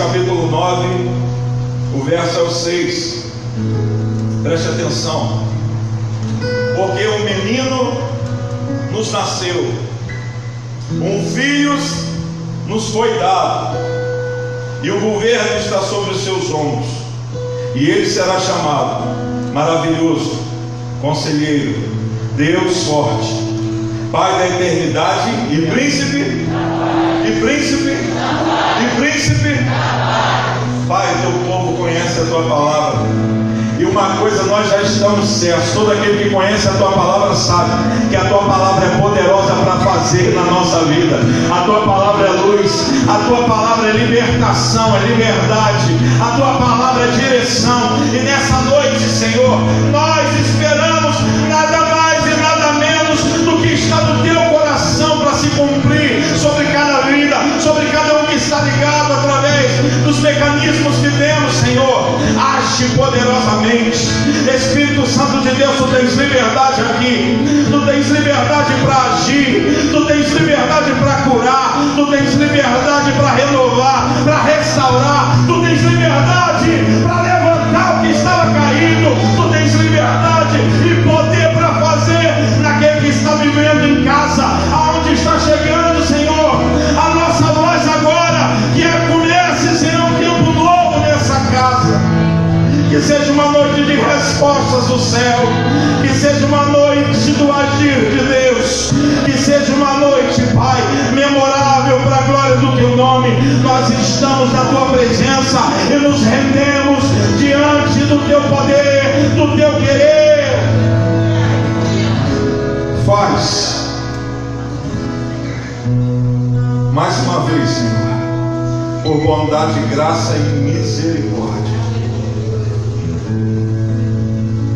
capítulo 9, o verso é o 6. Preste atenção. Porque um menino nos nasceu, um filho nos foi dado, e o governo está sobre os seus ombros, e ele será chamado maravilhoso, conselheiro, Deus forte, Pai da eternidade e príncipe, e príncipe, e príncipe. Pai, teu povo conhece a tua palavra. E uma coisa nós já estamos certos: todo aquele que conhece a tua palavra sabe que a tua palavra é poderosa para fazer na nossa vida. A tua palavra é luz, a tua palavra é libertação, é liberdade, a tua palavra é direção. E nessa noite, Senhor, nós esperamos nada mais e nada menos do que está no teu coração para se cumprir sobre cada está ligado através dos mecanismos que temos, Senhor. Age poderosamente. Espírito Santo de Deus, tu tens liberdade aqui. Tu tens liberdade para agir. Tu tens liberdade para curar. Tu tens liberdade para renovar, para restaurar. Tu tens liberdade para levantar o que estava caído. Tu tens liberdade e poder para fazer naquele que está vivendo em casa, Que seja uma noite de respostas do céu. Que seja uma noite do agir de Deus. Que seja uma noite, Pai, memorável para a glória do teu nome. Nós estamos na tua presença e nos rendemos diante do teu poder, do teu querer. Faz. Mais uma vez, Senhor, por bondade, graça e misericórdia.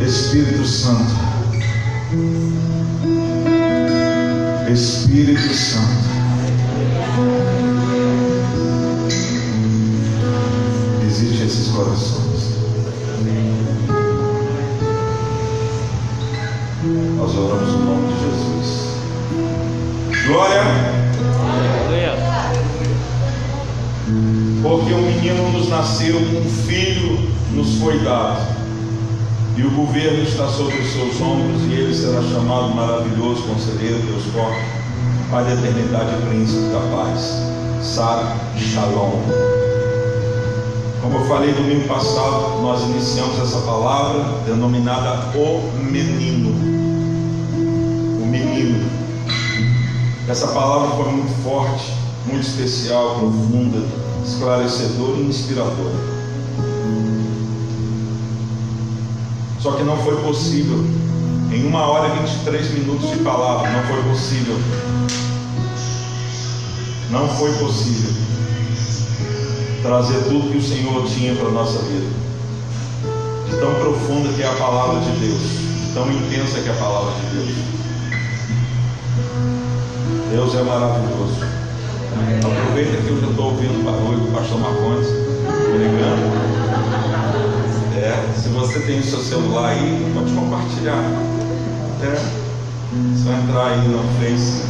Espírito Santo, Espírito Santo, visite esses corações. Nós oramos no nome de Jesus. Glória. Porque um menino nos nasceu, um filho nos foi dado, e o governo está sobre os seus ombros, e ele será chamado maravilhoso, conselheiro, Deus forte, Pai da eternidade e príncipe da paz. Sara Shalom. Como eu falei domingo passado, nós iniciamos essa palavra denominada o menino. O menino. Essa palavra foi muito forte, muito especial, profunda, esclarecedora e inspiradora. Só que não foi possível, em uma hora e 23 minutos de palavra, não foi possível. Não foi possível trazer tudo que o Senhor tinha para a nossa vida. De tão profunda que é a palavra de Deus, de tão intensa que é a palavra de Deus. Deus é maravilhoso. Aproveita que eu já estou ouvindo o barulho do pastor Marcondes pregando. É, se você tem o seu celular aí, pode compartilhar. É, só entrar aí no Face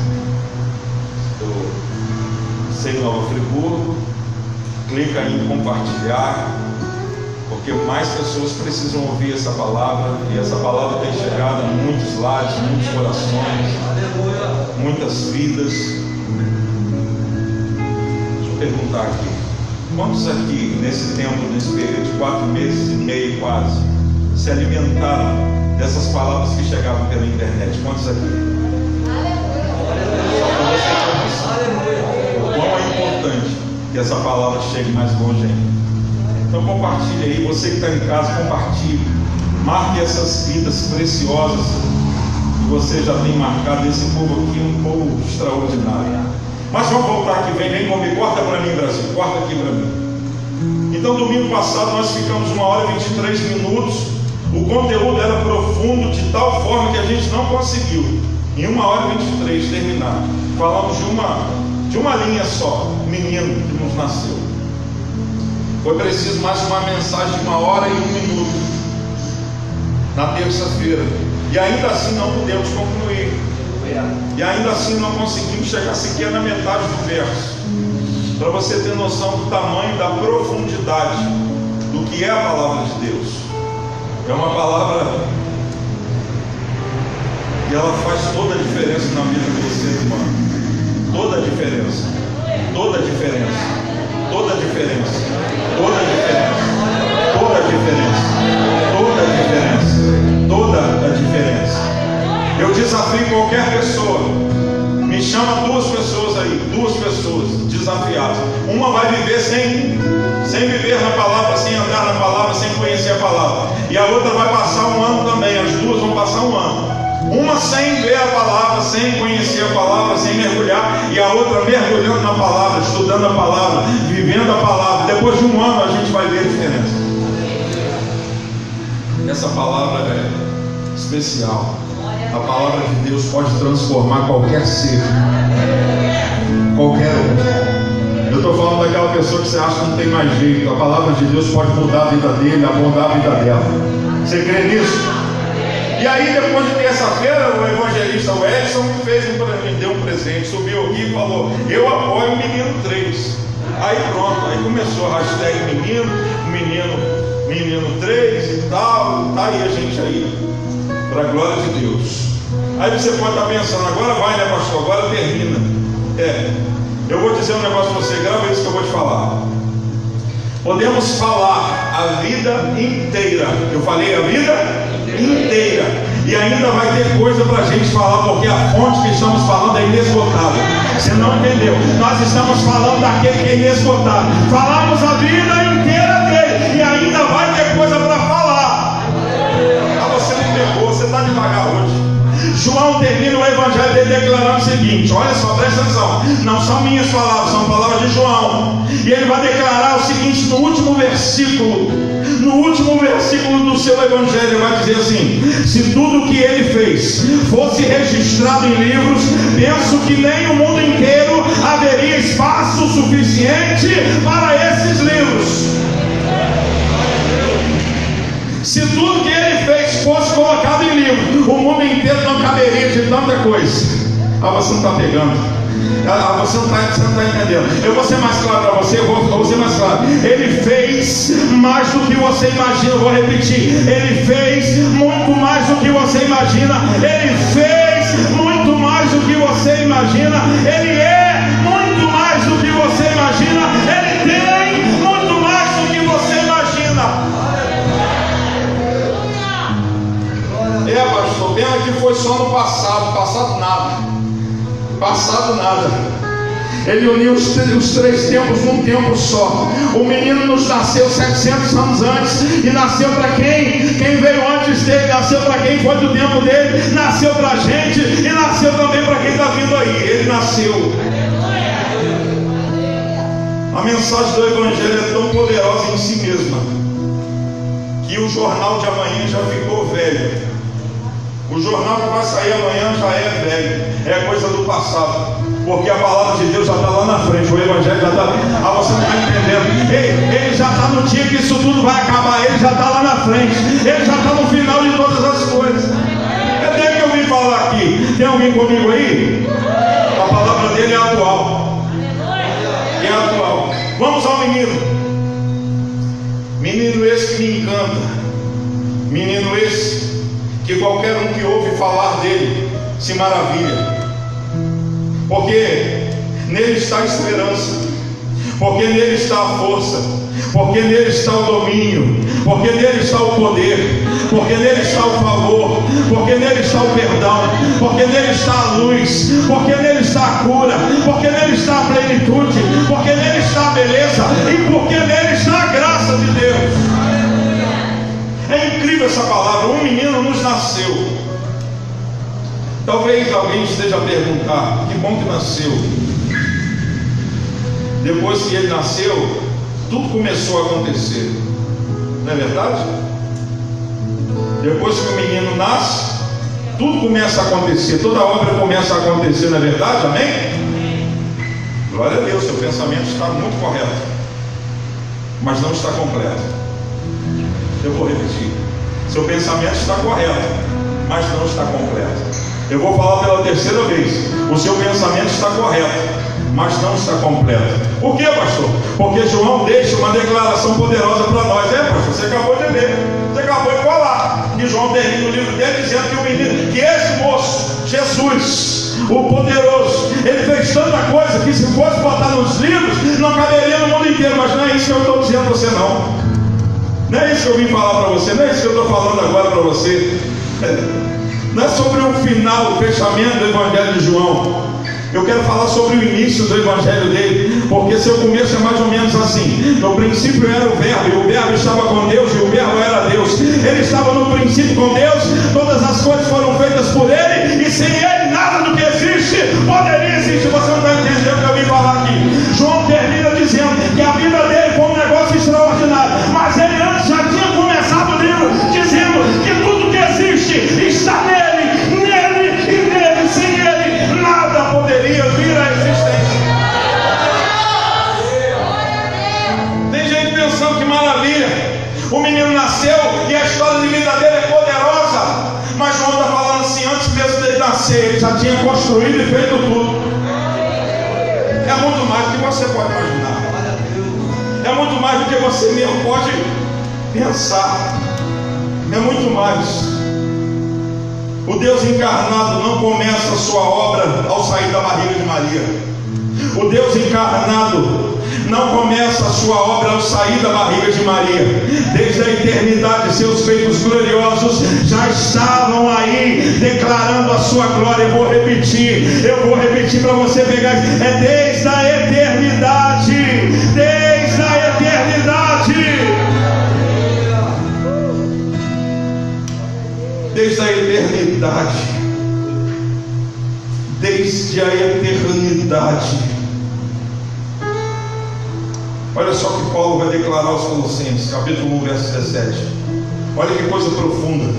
do Sei Nova Friburgo, clica em compartilhar, porque mais pessoas precisam ouvir essa palavra e essa palavra tem chegado a muitos lares, muitos corações, muitas vidas. Deixa eu perguntar aqui. Quantos aqui, nesse tempo, nesse período de quatro meses e meio quase, se alimentaram dessas palavras que chegavam pela internet? Quantos aqui? O quão é importante que essa palavra chegue mais longe ainda. Então compartilhe aí, você que está em casa, compartilhe. Marque essas vidas preciosas que você já tem marcado. Esse povo aqui é um povo extraordinário. Mas vamos voltar aqui, vem, vem comigo, corta para mim, Brasil, corta aqui para mim. Então, domingo passado, nós ficamos uma hora e 23 minutos. O conteúdo era profundo de tal forma que a gente não conseguiu, em uma hora e 23, terminar. Falamos de uma, de uma linha só, menino que nos nasceu. Foi preciso mais uma mensagem de uma hora e um minuto, na terça-feira. E ainda assim não pudemos concluir. E ainda assim não conseguimos chegar sequer na metade do verso. Para você ter noção do tamanho, da profundidade do que é a palavra de Deus. É uma palavra e ela faz toda a diferença na vida do ser humano. Toda a diferença. Toda a diferença. Toda a diferença. Toda a diferença. Toda a diferença. Toda a diferença. Toda a diferença. Eu desafio qualquer pessoa. Me chama duas pessoas aí, duas pessoas desafiadas. Uma vai viver sem, sem viver na palavra, sem andar na palavra, sem conhecer a palavra. E a outra vai passar um ano também. As duas vão passar um ano. Uma sem ver a palavra, sem conhecer a palavra, sem mergulhar, e a outra mergulhando na palavra, estudando a palavra, vivendo a palavra. Depois de um ano a gente vai ver a diferença. Essa palavra é especial. A palavra de Deus pode transformar qualquer ser, qualquer um. Eu estou falando daquela pessoa que você acha que não tem mais jeito. A palavra de Deus pode mudar a vida dele, mudar a vida dela. Você crê nisso? E aí, depois de terça-feira, o evangelista Edson me fez um, me deu um presente, subiu aqui e falou: Eu apoio o menino 3. Aí pronto, aí começou a hashtag menino, menino, menino 3 e tal, tá aí a gente aí, para a glória de Deus. Aí você pode estar pensando, agora vai, né, pastor? Agora termina. É, eu vou dizer um negócio para você, grava isso que eu vou te falar. Podemos falar a vida inteira. Eu falei a vida inteira. E ainda vai ter coisa para a gente falar, porque a fonte que estamos falando é inesgotável. Você não entendeu? Nós estamos falando daquele que é inesgotável. Falamos a vida inteira João termina o evangelho dele declarando o seguinte: olha só, presta atenção, não são minhas palavras, são palavras de João. E ele vai declarar o seguinte no último versículo. No último versículo do seu evangelho, ele vai dizer assim: se tudo que ele fez fosse registrado em livros, penso que nem o mundo inteiro haveria espaço suficiente para esses livros. Se tudo que ele fez fosse colocado em livro, o mundo inteiro não caberia de tanta coisa. Ah, você não está pegando. Ah, você não está tá entendendo. Eu vou ser mais claro para você, eu vou, vou ser mais claro. Ele fez mais do que você imagina, eu vou repetir. Ele fez muito mais do que você imagina. Ele fez muito mais do que você imagina. Ele é que foi só no passado, passado nada. Passado nada. Ele uniu os, os, três tempos num tempo só. O menino nos nasceu 700 anos antes e nasceu para quem? Quem veio antes dele, nasceu para quem foi do tempo dele, nasceu para a gente e nasceu também para quem está vindo aí. Ele nasceu. A mensagem do Evangelho é tão poderosa em si mesma que o jornal de amanhã já ficou velho o jornal que vai sair amanhã já é velho, é coisa do passado. Porque a palavra de Deus já está lá na frente, o Evangelho já está. Ah, você não está entendendo. Ele, ele já está no dia que isso tudo vai acabar, ele já está lá na frente, ele já está no final de todas as coisas. É dele que eu vim falar aqui. Tem alguém comigo aí? A palavra dele é atual. É atual. Vamos ao menino. Menino esse que me encanta. Menino esse que qualquer um que ouve falar dele se maravilha, porque nele está a esperança, porque nele está a força, porque nele está o domínio, porque nele está o poder, porque nele está o favor, porque nele está o perdão, porque nele está a luz, porque nele está a cura, porque nele está a plenitude, porque nele está a beleza e porque nele está a graça de Deus. Incrível essa palavra. Um menino nos nasceu. Talvez alguém esteja a perguntar: que bom que nasceu. Depois que ele nasceu, tudo começou a acontecer. Não é verdade? Depois que o menino nasce, tudo começa a acontecer, toda obra começa a acontecer, não é verdade? Amém? Glória a Deus, seu pensamento está muito correto, mas não está completo. Eu vou repetir. Seu pensamento está correto, mas não está completo. Eu vou falar pela terceira vez. O seu pensamento está correto, mas não está completo. Por que, pastor? Porque João deixa uma declaração poderosa para nós. É, pastor, você acabou de ler, você acabou de falar. E João termina o livro dele dizendo que o menino, que esse moço, Jesus, o poderoso, ele fez tanta coisa que se fosse botar nos livros, não caberia no mundo inteiro. Mas não é isso que eu estou dizendo a você, não. Não é isso que eu vim falar para você, não é isso que eu estou falando agora para você. Não é sobre o final, o fechamento do Evangelho de João. Eu quero falar sobre o início do evangelho dele, porque seu começo é mais ou menos assim. No princípio era o verbo, e o verbo estava com Deus, e o verbo era Deus. Ele estava no princípio com Deus, todas as coisas foram feitas por ele, e sem ele nada do que existe poderia existir. Você não está entendendo o que eu vim falar aqui. João termina dizendo que a vida dele foi um negócio extraordinário, mas ele existe está nele. poderia vir à existência. Tem gente pensando que maravilha. O menino nasceu e a história de vida dele é poderosa. Mas João está falando assim, antes mesmo dele nascer, ele já tinha construído e feito tudo. É muito mais do que você pode imaginar. É muito mais do que você mesmo pode pensar. É muito mais. O Deus encarnado não começa a sua obra ao sair da barriga de Maria. O Deus encarnado não começa a sua obra ao sair da barriga de Maria. Desde a eternidade, seus feitos gloriosos já estavam aí declarando a sua glória. Eu vou repetir, eu vou repetir para você pegar. É desde desde a eternidade. Desde a eternidade. Olha só que Paulo vai declarar aos Colossenses, capítulo 1, verso 17. Olha que coisa profunda.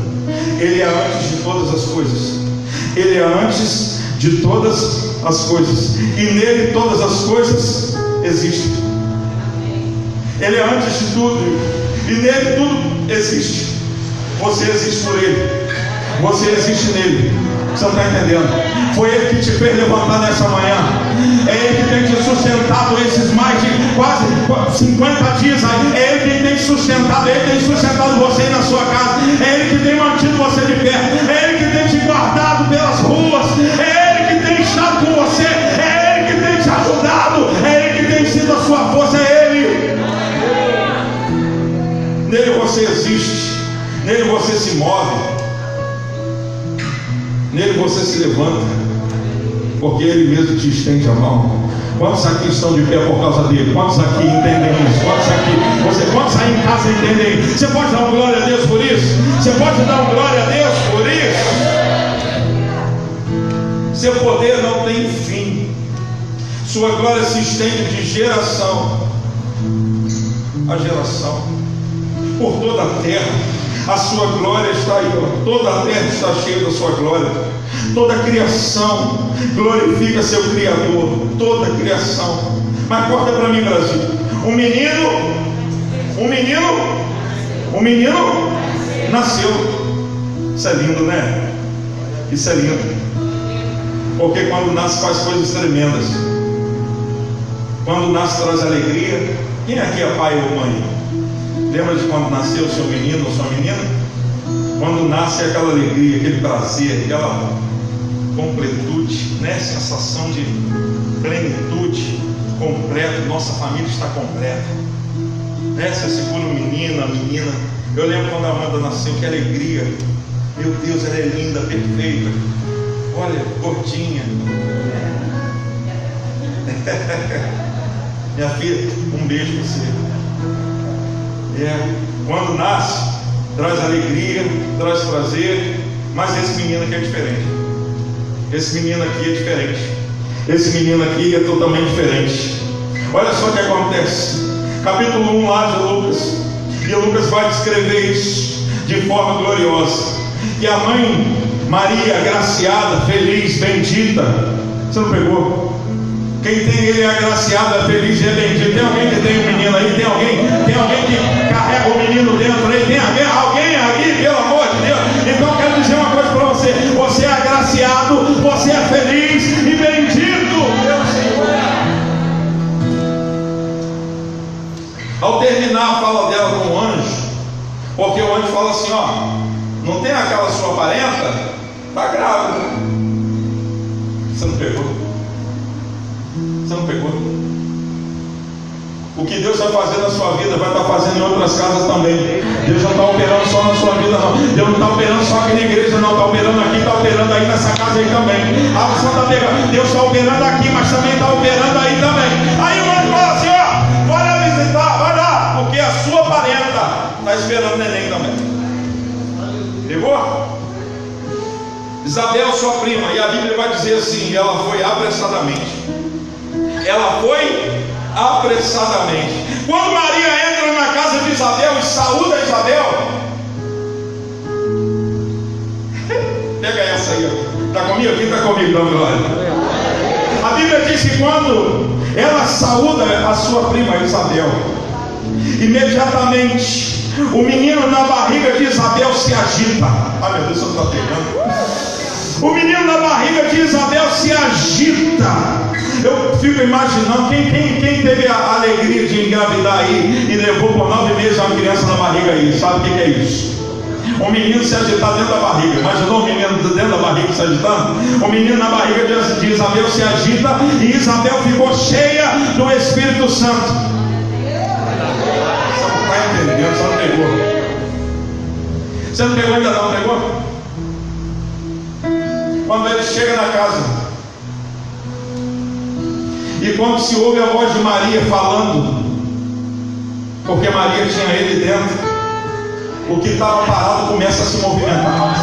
Ele é antes de todas as coisas. Ele é antes de todas as coisas. E nele todas as coisas existem. Ele é antes de tudo. E nele tudo existe. Você existe por ele. Você existe nele. Você não está entendendo? Foi ele que te fez levantar nessa manhã. É ele que tem te sustentado esses mais de quase 50 dias aí. É ele que tem te sustentado. Ele tem sustentado você na sua casa. É ele que tem mantido você de pé. É ele que tem te guardado pelas ruas. É ele que tem estado com você. É ele que tem te ajudado. É ele que tem sido a sua força. É ele. Nele você existe. Nele você se move. Nele você se levanta, porque Ele mesmo te estende a mão. Quantos aqui estão de pé por causa dele? Quantos aqui entendem isso? Quantos aqui? Você, quantos aí em casa entendem? Você pode dar glória a Deus por isso? Você pode dar glória a Deus por isso? Seu poder não tem fim. Sua glória se estende de geração a geração por toda a terra. A sua glória está aí, toda a terra está cheia da sua glória. Toda a criação glorifica seu Criador. Toda a criação. Mas corta para mim, Brasil. Um menino, um menino, um menino nasceu. Isso é lindo, né? Isso é lindo. Porque quando nasce faz coisas tremendas. Quando nasce traz alegria. Quem aqui é pai ou mãe? Lembra de quando nasceu o seu menino ou sua menina? Quando nasce aquela alegria, aquele prazer, aquela completude, né? sensação de plenitude completo. Nossa família está completa. Né? Você segura o menino, a menina. Eu lembro quando a Amanda nasceu, que alegria. Meu Deus, ela é linda, perfeita. Olha, gordinha. Minha filha, um beijo para você. É, quando nasce, traz alegria, traz prazer, mas esse menino aqui é diferente. Esse menino aqui é diferente. Esse menino aqui é totalmente diferente. Olha só o que acontece. Capítulo 1 lá de Lucas. E Lucas vai descrever isso de forma gloriosa. E a mãe Maria, agraciada, feliz, bendita. Você não pegou? Quem tem ele é agraciado, é feliz e é bendito. Tem alguém que tem um menino aí? Tem alguém? Tem alguém que menino dentro aí? Tem alguém, aí, pelo amor de Deus? Então eu quero dizer uma coisa para você: você é agraciado, você é feliz e bendito, meu Senhor. Ao terminar a fala dela com o anjo, porque o anjo fala assim: ó, não tem aquela sua parenta? Está grávida. Você não pegou? Você não pegou? O que Deus vai fazer na sua vida vai estar fazendo em outras casas também. Deus não está operando só na sua vida, não. Deus não está operando só aqui na igreja, não. Está operando aqui, está operando aí nessa casa aí também. A você está pegando. Deus está operando aqui, mas também está operando aí também. Aí o anjo fala assim: ó, vai lá visitar, vai lá, porque a sua parenta está esperando neném também. Pegou? Isabel, sua prima, e a Bíblia vai dizer assim: ela foi apressadamente. Ela foi apressadamente. Quando Maria entra na casa de Isabel e saúda Isabel, pega essa aí, está comigo? Quem está comigo? Dá glória. A Bíblia diz que quando ela saúda a sua prima Isabel, imediatamente o menino na barriga de Isabel se agita. Meu Deus, você está pegando. O menino na barriga de Isabel se agita. Eu fico imaginando quem, quem, quem teve a alegria de engravidar aí e levou por nove meses uma criança na barriga aí, sabe o que, é isso? O menino se agitar dentro da barriga. Imaginou o menino dentro da barriga se agitando? O menino na barriga de, Isabel se agita e Isabel ficou cheia do Espírito Santo. Você não pegou. Você não pegou ainda não, pegou? Quando ele chega na casa, e quando se ouve a voz de Maria falando, porque Maria tinha ele dentro, o que estava parado começa a se movimentar.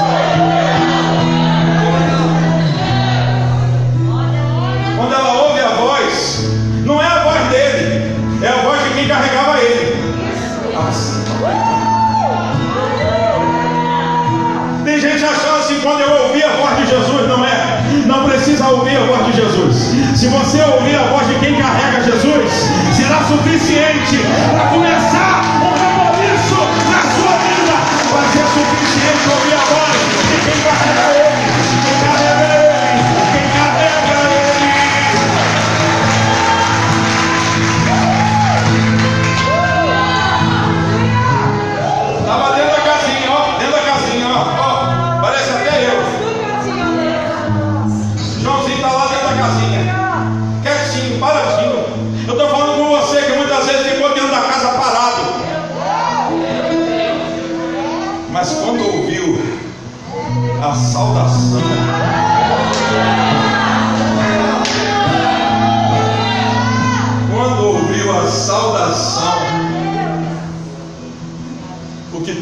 Quando ela ouve a voz, não é a voz dele, é a voz de quem carregava ele. Tem gente achando assim, quando eu ouvi a voz de Jesus, não é. Não precisa ouvir a voz de Jesus. Se você ouvir a voz de quem carrega Jesus, será suficiente para começar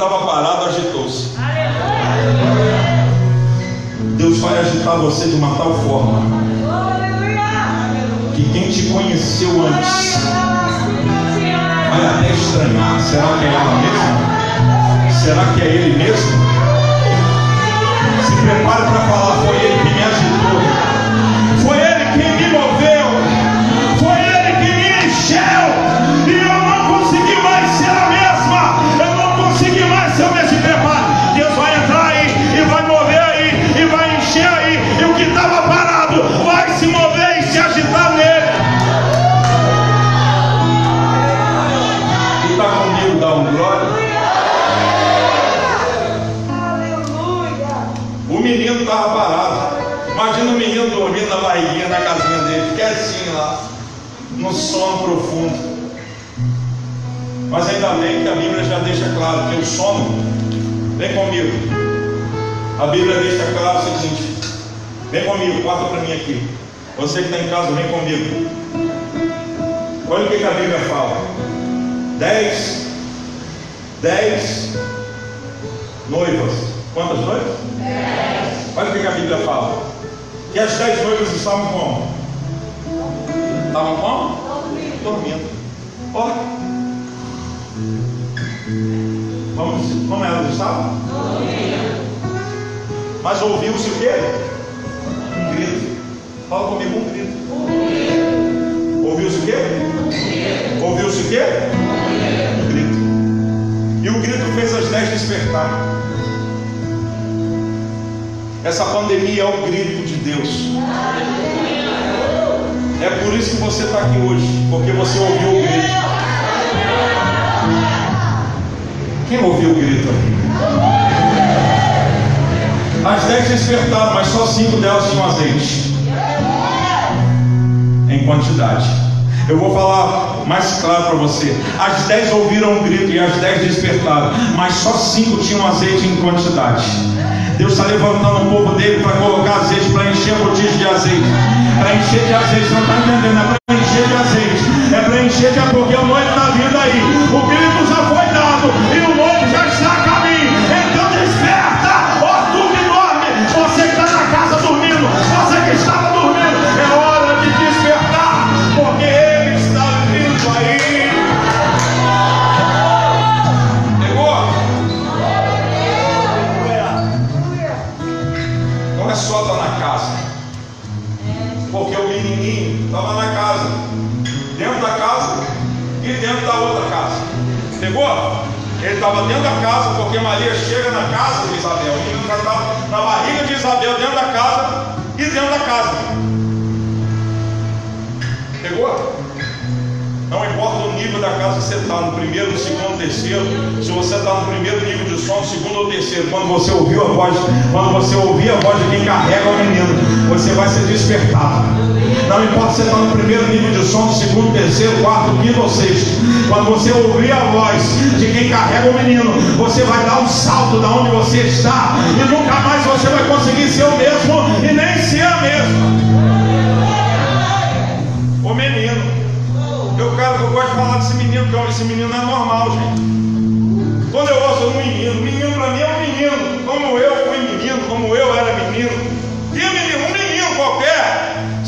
estava parado agitou-se. Deus vai agitar você de uma tal forma que quem te conheceu antes vai até estranhar. Será que é ela mesma? Será que é ele mesmo? Se prepare para falar, foi ele que me agitou. No sono profundo. Mas ainda bem que a Bíblia já deixa claro que o sono, vem comigo. A Bíblia deixa claro o seguinte: vem comigo, corta para mim aqui. Você que está em casa, vem comigo. Olha o que, que a Bíblia fala: dez, dez noivas. Quantas noivas? Olha o que, que a Bíblia fala: que as dez noivas estavam como? Estavam como? Dormindo. Olha. Como, como elas estavam? Mas ouviu-se o quê? Um grito. Fala comigo, um grito. Ouviu-se o quê? Ouviu-se o quê? Um grito. E o grito fez as dez despertar. Essa pandemia é o grito de Deus. É por isso que você está aqui hoje, porque você ouviu o grito. Quem ouviu o grito? As dez despertaram, mas só cinco delas tinham azeite. Em quantidade. Eu vou falar mais claro para você. As dez ouviram o grito e as dez despertaram, mas só cinco tinham azeite em quantidade. Deus está levantando o povo dele para colocar azeite, para encher botija de azeite. Para encher de azeite, você não está entendendo? É para encher de azeite. É para encher de porque o noivo está vindo aí. O grito já foi dado e o noivo já está estava dentro da casa, porque Maria chega na casa de Isabel. O menino estava na barriga de Isabel, dentro da casa e dentro da casa. Pegou? Não importa o nível da casa que você está, no primeiro, no segundo, no terceiro. Se você está no primeiro nível de som, no segundo ou terceiro, quando você ouviu a voz, quando você ouvir a voz de quem carrega o menino, você vai ser despertado. Não importa se está no primeiro nível de som, segundo, terceiro, quarto, quinto ou sexto. Quando você ouvir a voz de quem carrega o menino, você vai dar um salto da onde você está e nunca mais você vai conseguir ser o mesmo e nem ser a mesma. O menino. Eu, eu gosto de falar desse menino, porque esse menino não é normal, gente. Quando eu ouço um menino, menino para mim é um menino, como eu fui menino, como eu era menino.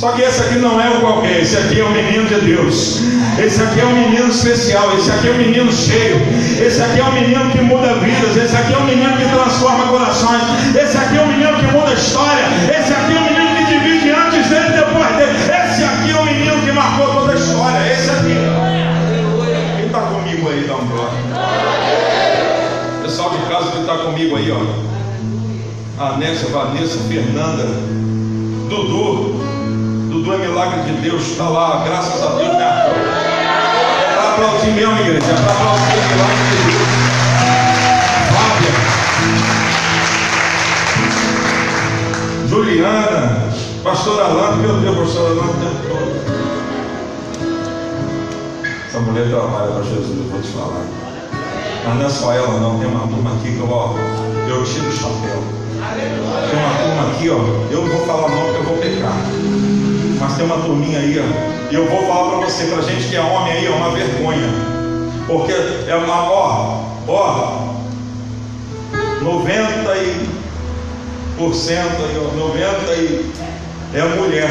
Só que esse aqui não é um qualquer, esse aqui é o menino de Deus. Esse aqui é um menino especial, esse aqui é um menino cheio. Esse aqui é um menino que muda vidas, esse aqui é um menino que transforma corações. Esse aqui é um menino que muda história. Esse aqui é um menino que divide antes dele e depois dele. Esse aqui é um menino que marcou toda a história. Esse aqui. Quem está comigo aí, dá um glória. Pessoal de casa que está comigo aí, ó. A Nécia, Vanessa, Fernanda, Dudu. Dudu é milagre de Deus, está lá, graças a Deus, né? É para aplaudir mesmo, igreja, é para aplaudir o milagre de Deus. Fábia, Juliana, Pastor Alano, meu Deus, Pastor o tempo todo. Essa mulher trabalha para Jesus, eu vou te falar. Mas não é só ela, não, tem uma turma aqui que eu, ó, eu tiro o chapéu. Tem uma turma aqui, ó, eu não vou falar não porque eu vou pecar. Mas tem uma turminha aí, ó, e eu vou falar para você, para gente que é homem aí, é uma vergonha. Porque é uma, ó, ó, 90 e por cento, aí, ó, 90 e é mulher.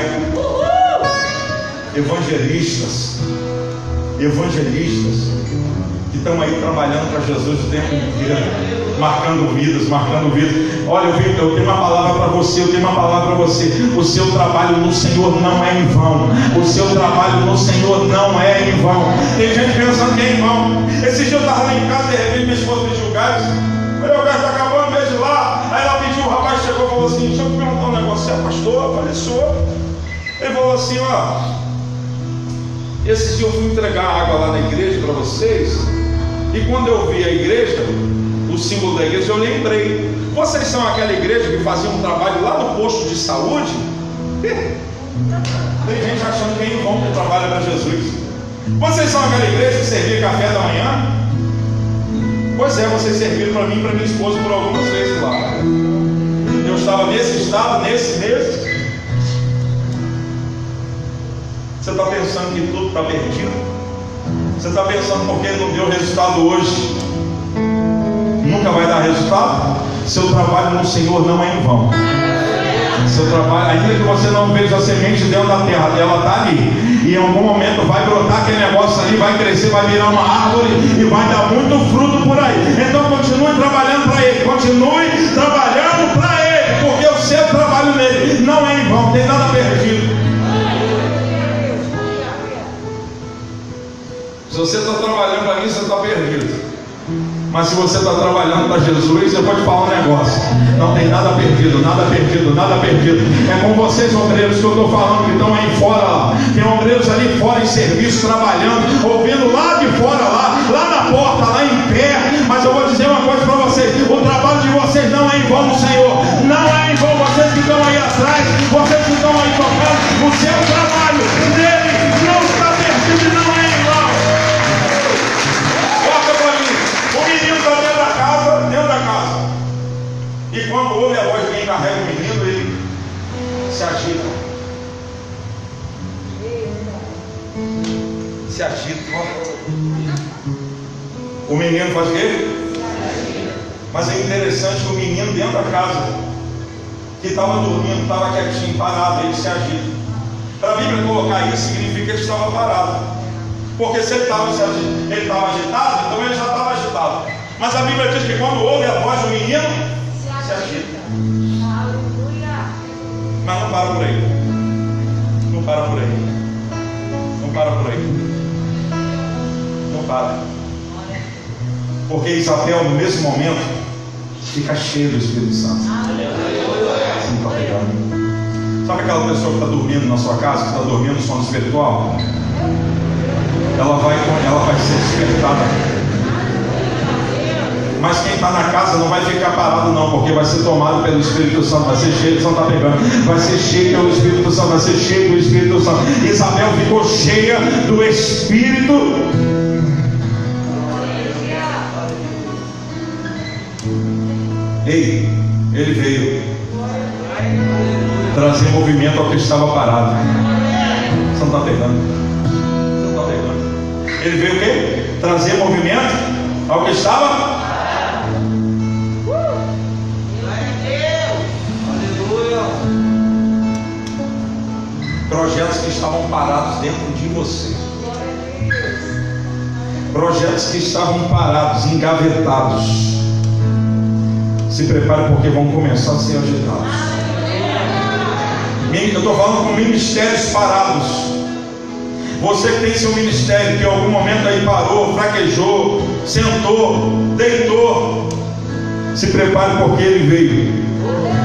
Evangelistas, evangelistas que estão aí trabalhando para Jesus o tempo inteiro, marcando vidas, marcando vidas. Olha, Victor, eu tenho uma palavra para você, eu tenho uma palavra para você. O seu trabalho no Senhor não é em vão. O seu trabalho no Senhor não é em vão. Tem gente pensando que é em vão. Esse dia eu estava lá em casa, de repente minha esposa pediu gás. Olha, o gás está acabando, beijo lá. Aí ela pediu, o rapaz chegou e falou assim: Deixa eu perguntar um negócio. Você é pastor? Eu falei, sou. Ele falou assim: Ó, esse dia eu fui entregar água lá na igreja para vocês. E quando eu vi a igreja, o símbolo da igreja, eu lembrei. Vocês são aquela igreja que fazia um trabalho lá no posto de saúde? Tem gente achando que é em vão que trabalha para Jesus. Vocês são aquela igreja que servia café da manhã? Pois é, vocês serviram para mim e para minha esposa por algumas vezes lá. Eu estava nesse estado, nesse, nesse. Você está pensando que tudo está perdido? Você está pensando porque não deu resultado hoje? Nunca vai dar resultado? Seu trabalho no Senhor não é em vão. Seu trabalho, ainda que você não veja a semente dentro da terra, ela está ali. E em algum momento vai brotar aquele negócio ali, vai crescer, vai virar uma árvore e vai dar muito fruto por aí. Então continue trabalhando para Ele, continue trabalhando para Ele, porque o seu trabalho nele não é em vão, tem nada perdido. você está trabalhando para mim, você está perdido. Mas se você está trabalhando para Jesus, você pode falar um negócio. Não tem nada perdido, nada perdido, nada perdido. É com vocês, obreiros, que eu estou falando que estão aí fora lá. Tem obreiros ali fora em serviço, trabalhando, ouvindo lá de fora lá, lá na porta, lá em pé. Mas eu vou dizer uma coisa para vocês: o trabalho de vocês não é em vão, Senhor. Não é em vão vocês que estão aí atrás, vocês que estão aí tocando. O seu trabalho menino faz o quê? Mas é interessante que o menino dentro da casa, que estava dormindo, estava quietinho, parado, ele se agita. Para a Bíblia colocar isso significa que ele estava parado. Porque se ele estava ele estava agitado, então ele já estava agitado. Mas a Bíblia diz que quando ouve a voz do menino, se agita. Mas não para por aí. Não para por aí. Não para por aí. Não para. Porque Isabel, no mesmo momento, fica cheia do Espírito Santo. Assim, tá pegando. Sabe aquela pessoa que está dormindo na sua casa, que está dormindo no sono espiritual? Ela vai, ela vai ser despertada mas quem está na casa não vai ficar parado, não, porque vai ser tomado pelo Espírito Santo, vai ser cheio, Santo está pegando, vai ser cheio pelo Espírito Santo, vai ser cheio do Espírito Santo. Isabel ficou cheia do Espírito. Ei, ele veio trazer movimento ao que estava parado. Você não está pegando? Você não está pegando? Ele veio o quê? Trazer movimento ao que estava projetos que estavam parados dentro de você. Projetos que estavam parados, engavetados. Se prepare porque vão começar a ser agitados. Eu estou falando com ministérios parados. Você que tem seu ministério, que em algum momento aí parou, fraquejou, sentou, deitou. Se prepare porque ele veio.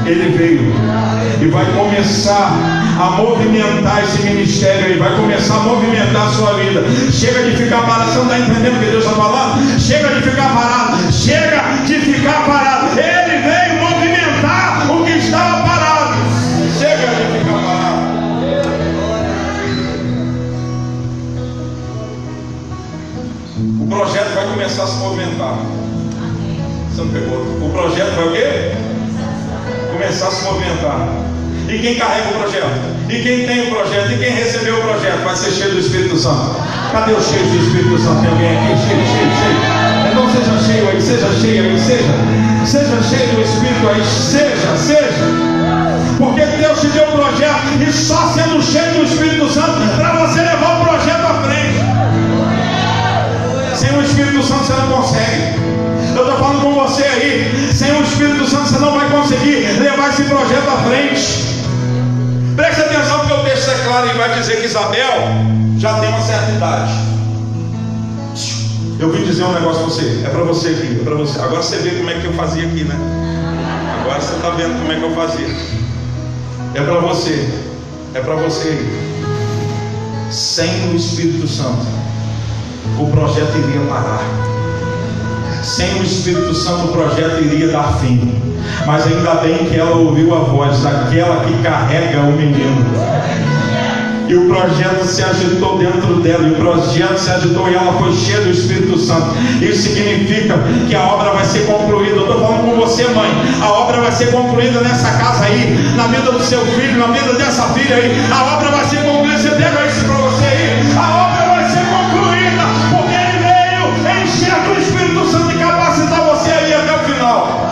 Ele veio e vai começar a movimentar esse ministério aí, vai começar a movimentar a sua vida. Chega de ficar parado, você não está entendendo o que Deus está falando? Chega de ficar parado, chega de ficar parado. Ele veio movimentar o que estava parado. Chega de ficar parado. O projeto vai começar a se movimentar. Você não pegou? O projeto vai o quê? Começar a se movimentar. E quem carrega o projeto? E quem tem o projeto? E quem recebeu o projeto? Vai ser cheio do Espírito Santo. Cadê o cheio do Espírito Santo? Tem alguém aqui? Cheio, cheio, cheio. Seja cheio aí, seja cheio aí, seja. Seja cheio do Espírito aí, seja, seja. Porque Deus te deu o projeto e só sendo cheio do Espírito Santo para você levar o projeto à frente. Sem o Espírito Santo você não consegue. Eu estou falando com você aí. Sem o Espírito Santo você não vai conseguir levar esse projeto à frente. Preste atenção porque o texto é claro e vai dizer que Isabel já tem uma certa idade. Eu vim dizer um negócio para você, é para você aqui, é para você. Agora você vê como é que eu fazia aqui, né? Agora você está vendo como é que eu fazia. É para você, é para você. Sem o Espírito Santo, o projeto iria parar. Sem o Espírito Santo, o projeto iria dar fim. Mas ainda bem que ela ouviu a voz daquela que carrega o menino. E o projeto se agitou dentro dela, e o projeto se agitou e ela foi cheia do Espírito Santo. Isso significa que a obra vai ser concluída. Eu estou falando com você, mãe. A obra vai ser concluída nessa casa aí, na vida do seu filho, na vida dessa filha aí. A obra vai ser concluída. Você pega isso para você aí. A obra vai ser concluída, porque ele veio encher do Espírito Santo e capacitar você aí até o final.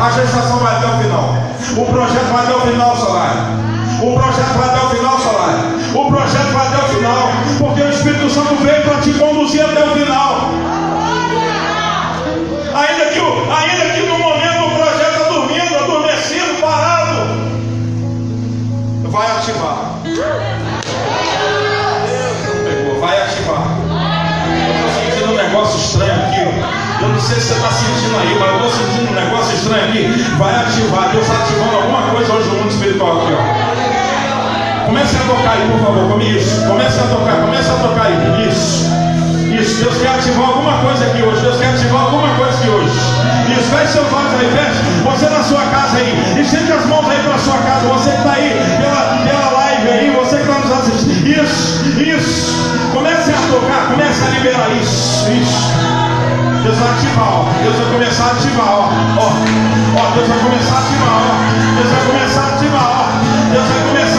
A gestação vai até o final. O projeto vai até o final, Solar. O projeto vai até o final, Solar. O projeto vai até o final. Porque o Espírito Santo veio para te conduzir até o final. Ainda que, ainda que no momento o projeto está dormindo, adormecido, parado, vai ativar. Vai ativar. Eu estou sentindo um negócio estranho aqui. Eu não sei se você está sentindo aí, mas eu estou sentindo um negócio estranho aqui. Vai ativar, Deus está ativando alguma coisa hoje no mundo espiritual aqui, ó. Comece a tocar aí, por favor, comigo. Isso. Comece a tocar, comece a tocar aí. Isso. Isso. Deus quer ativar alguma coisa aqui hoje. Deus quer ativar alguma coisa aqui hoje. Isso. Feche seus olhos aí, feche. Você na sua casa aí. Estende as mãos aí para a sua casa. Você que está aí pela, pela live aí. Você que está nos assistindo. Isso. Isso. Comece a tocar. Comece a liberar isso. Isso. Deus vai ativar, ó. Deus vai começar a ativar, ó. Ó, ó Deus vai começar a ativar, ó. Deus vai começar a ativar, ó. Deus vai começar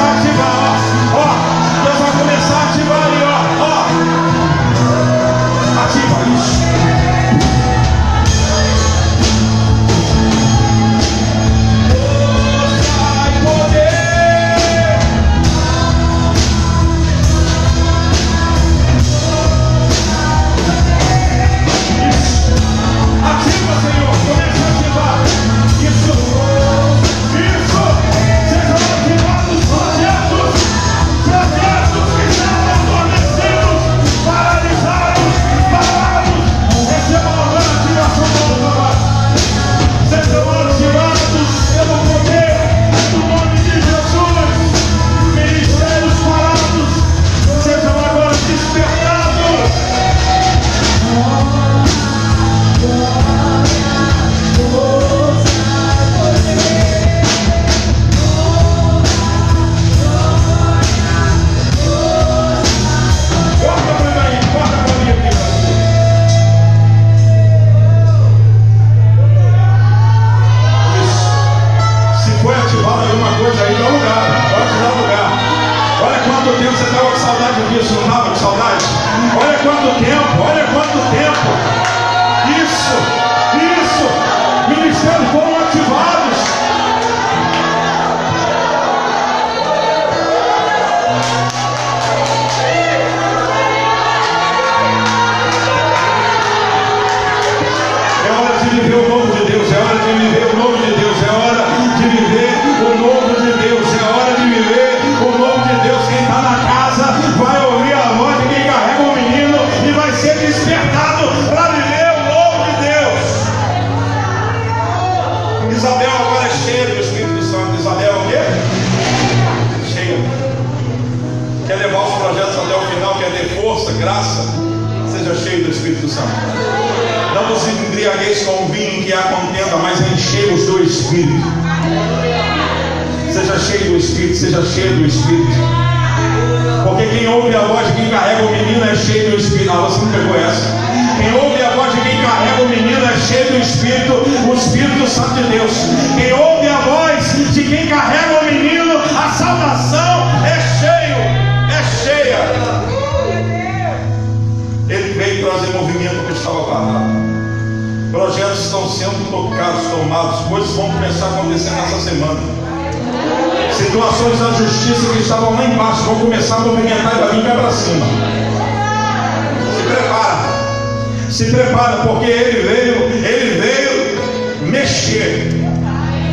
Se prepara, porque ele veio, ele veio mexer,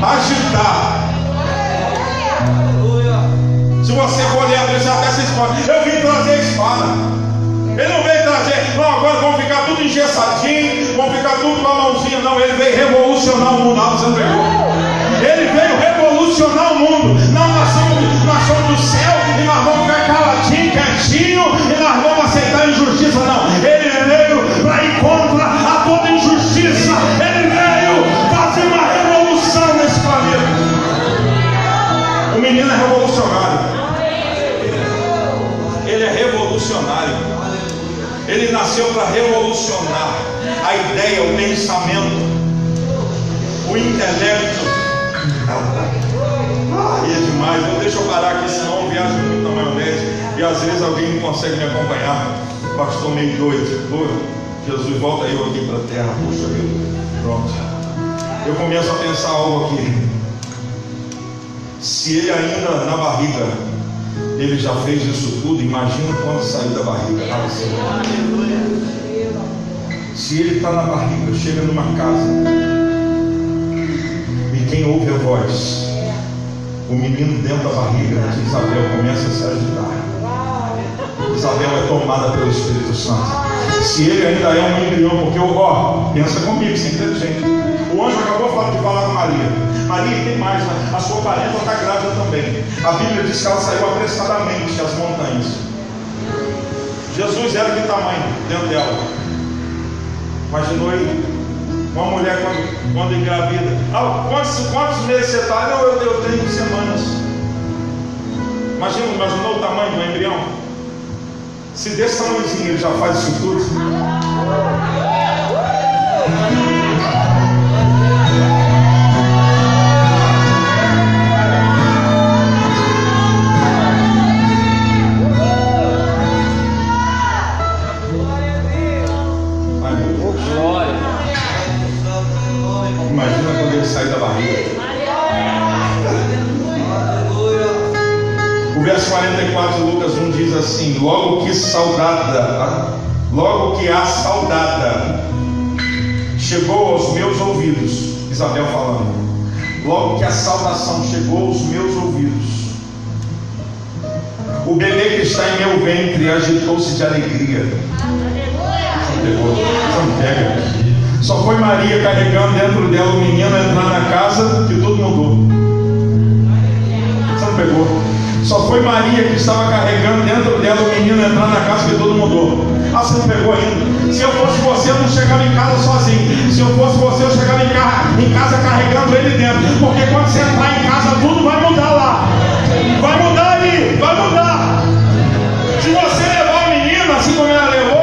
agitar. Se você for olhar, Deus até se espada. Eu vim trazer a espada. Ele não veio trazer, não, agora vão ficar tudo engessadinho, vão ficar tudo com a mãozinha, não. Ele veio revolucionar o mundo. Ah, você pegou? Ele veio revolucionar o mundo. Não, nós somos, nós somos do céu e nós vamos ficar caladinho, quietinho e nós vamos aceitar injustiça, não. Ele veio É revolucionário. Ele é revolucionário. Ele nasceu para revolucionar a ideia, o pensamento, o intelecto. Aí é demais. Não deixa eu parar aqui, senão eu viajo muito na maionese. E às vezes alguém não consegue me acompanhar. Pastor meio doido. doido. Jesus, volta eu aqui para a terra. Puxa. Pronto. Eu começo a pensar algo aqui. Se ele ainda na barriga, ele já fez isso tudo, imagina quando saiu da barriga. Se ele está na barriga, chega numa casa, e quem ouve a voz, o menino dentro da barriga de Isabel começa a se agitar. Isabel é tomada pelo Espírito Santo. Se ele ainda é um embrião, porque, ó, pensa comigo, sem inteligente. O anjo acabou de falar com Maria. Maria, tem mais, né? a sua parenta está grávida também. A Bíblia diz que ela saiu apressadamente das montanhas. Jesus era de tamanho dentro dela. Imaginou aí Uma mulher quando, quando engravida. Ah, quantos, quantos meses você está? Eu, eu, eu tenho semanas. Imagina, imaginou o tamanho do embrião? Se desse tamanhozinho ele já faz isso tudo. assim: logo que saudada, tá? logo que a saudada chegou aos meus ouvidos, Isabel falando. Logo que a saudação chegou aos meus ouvidos, o bebê que está em meu ventre agitou-se de alegria. Só foi Maria carregando dentro dela o menino entrar na casa que tudo mudou. Só foi Maria que estava carregando dentro dela o menino entrar na casa que todo mundo. Ah, você não pegou ainda. Se eu fosse você, eu não chegava em casa sozinho. Se eu fosse você, eu chegava em casa, em casa carregando ele dentro. Porque quando você entrar em casa, tudo vai mudar lá. Vai mudar ali, vai mudar. Se você levar a menina assim como ela levou,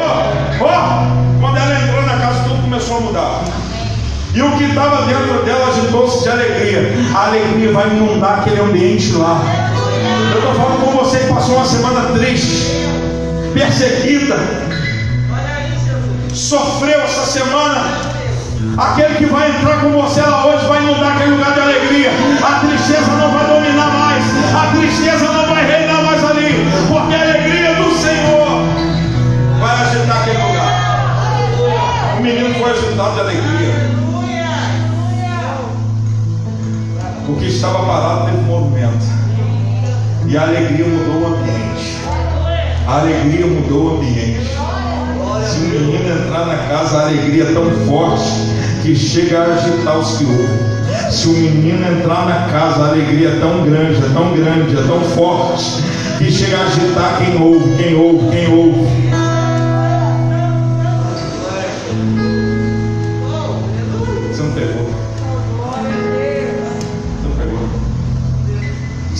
ó, quando ela entrou na casa, tudo começou a mudar. E o que estava dentro dela agitou-se de alegria. A alegria vai inundar aquele ambiente lá. Eu estou falando com você que passou uma semana triste, perseguida, sofreu essa semana. Aquele que vai entrar com você lá hoje vai inundar aquele lugar de alegria. A tristeza não vai dominar mais. A tristeza não vai reinar mais ali. Porque a alegria do Senhor vai agitar aquele lugar. O menino foi agitado de alegria. O que estava parado teve movimento. E a alegria mudou o ambiente. A alegria mudou o ambiente. Se o menino entrar na casa, a alegria é tão forte que chega a agitar os que ouvem. Se o menino entrar na casa, a alegria é tão grande, é tão grande, é tão forte que chega a agitar quem ouve, quem ouve, quem ouve.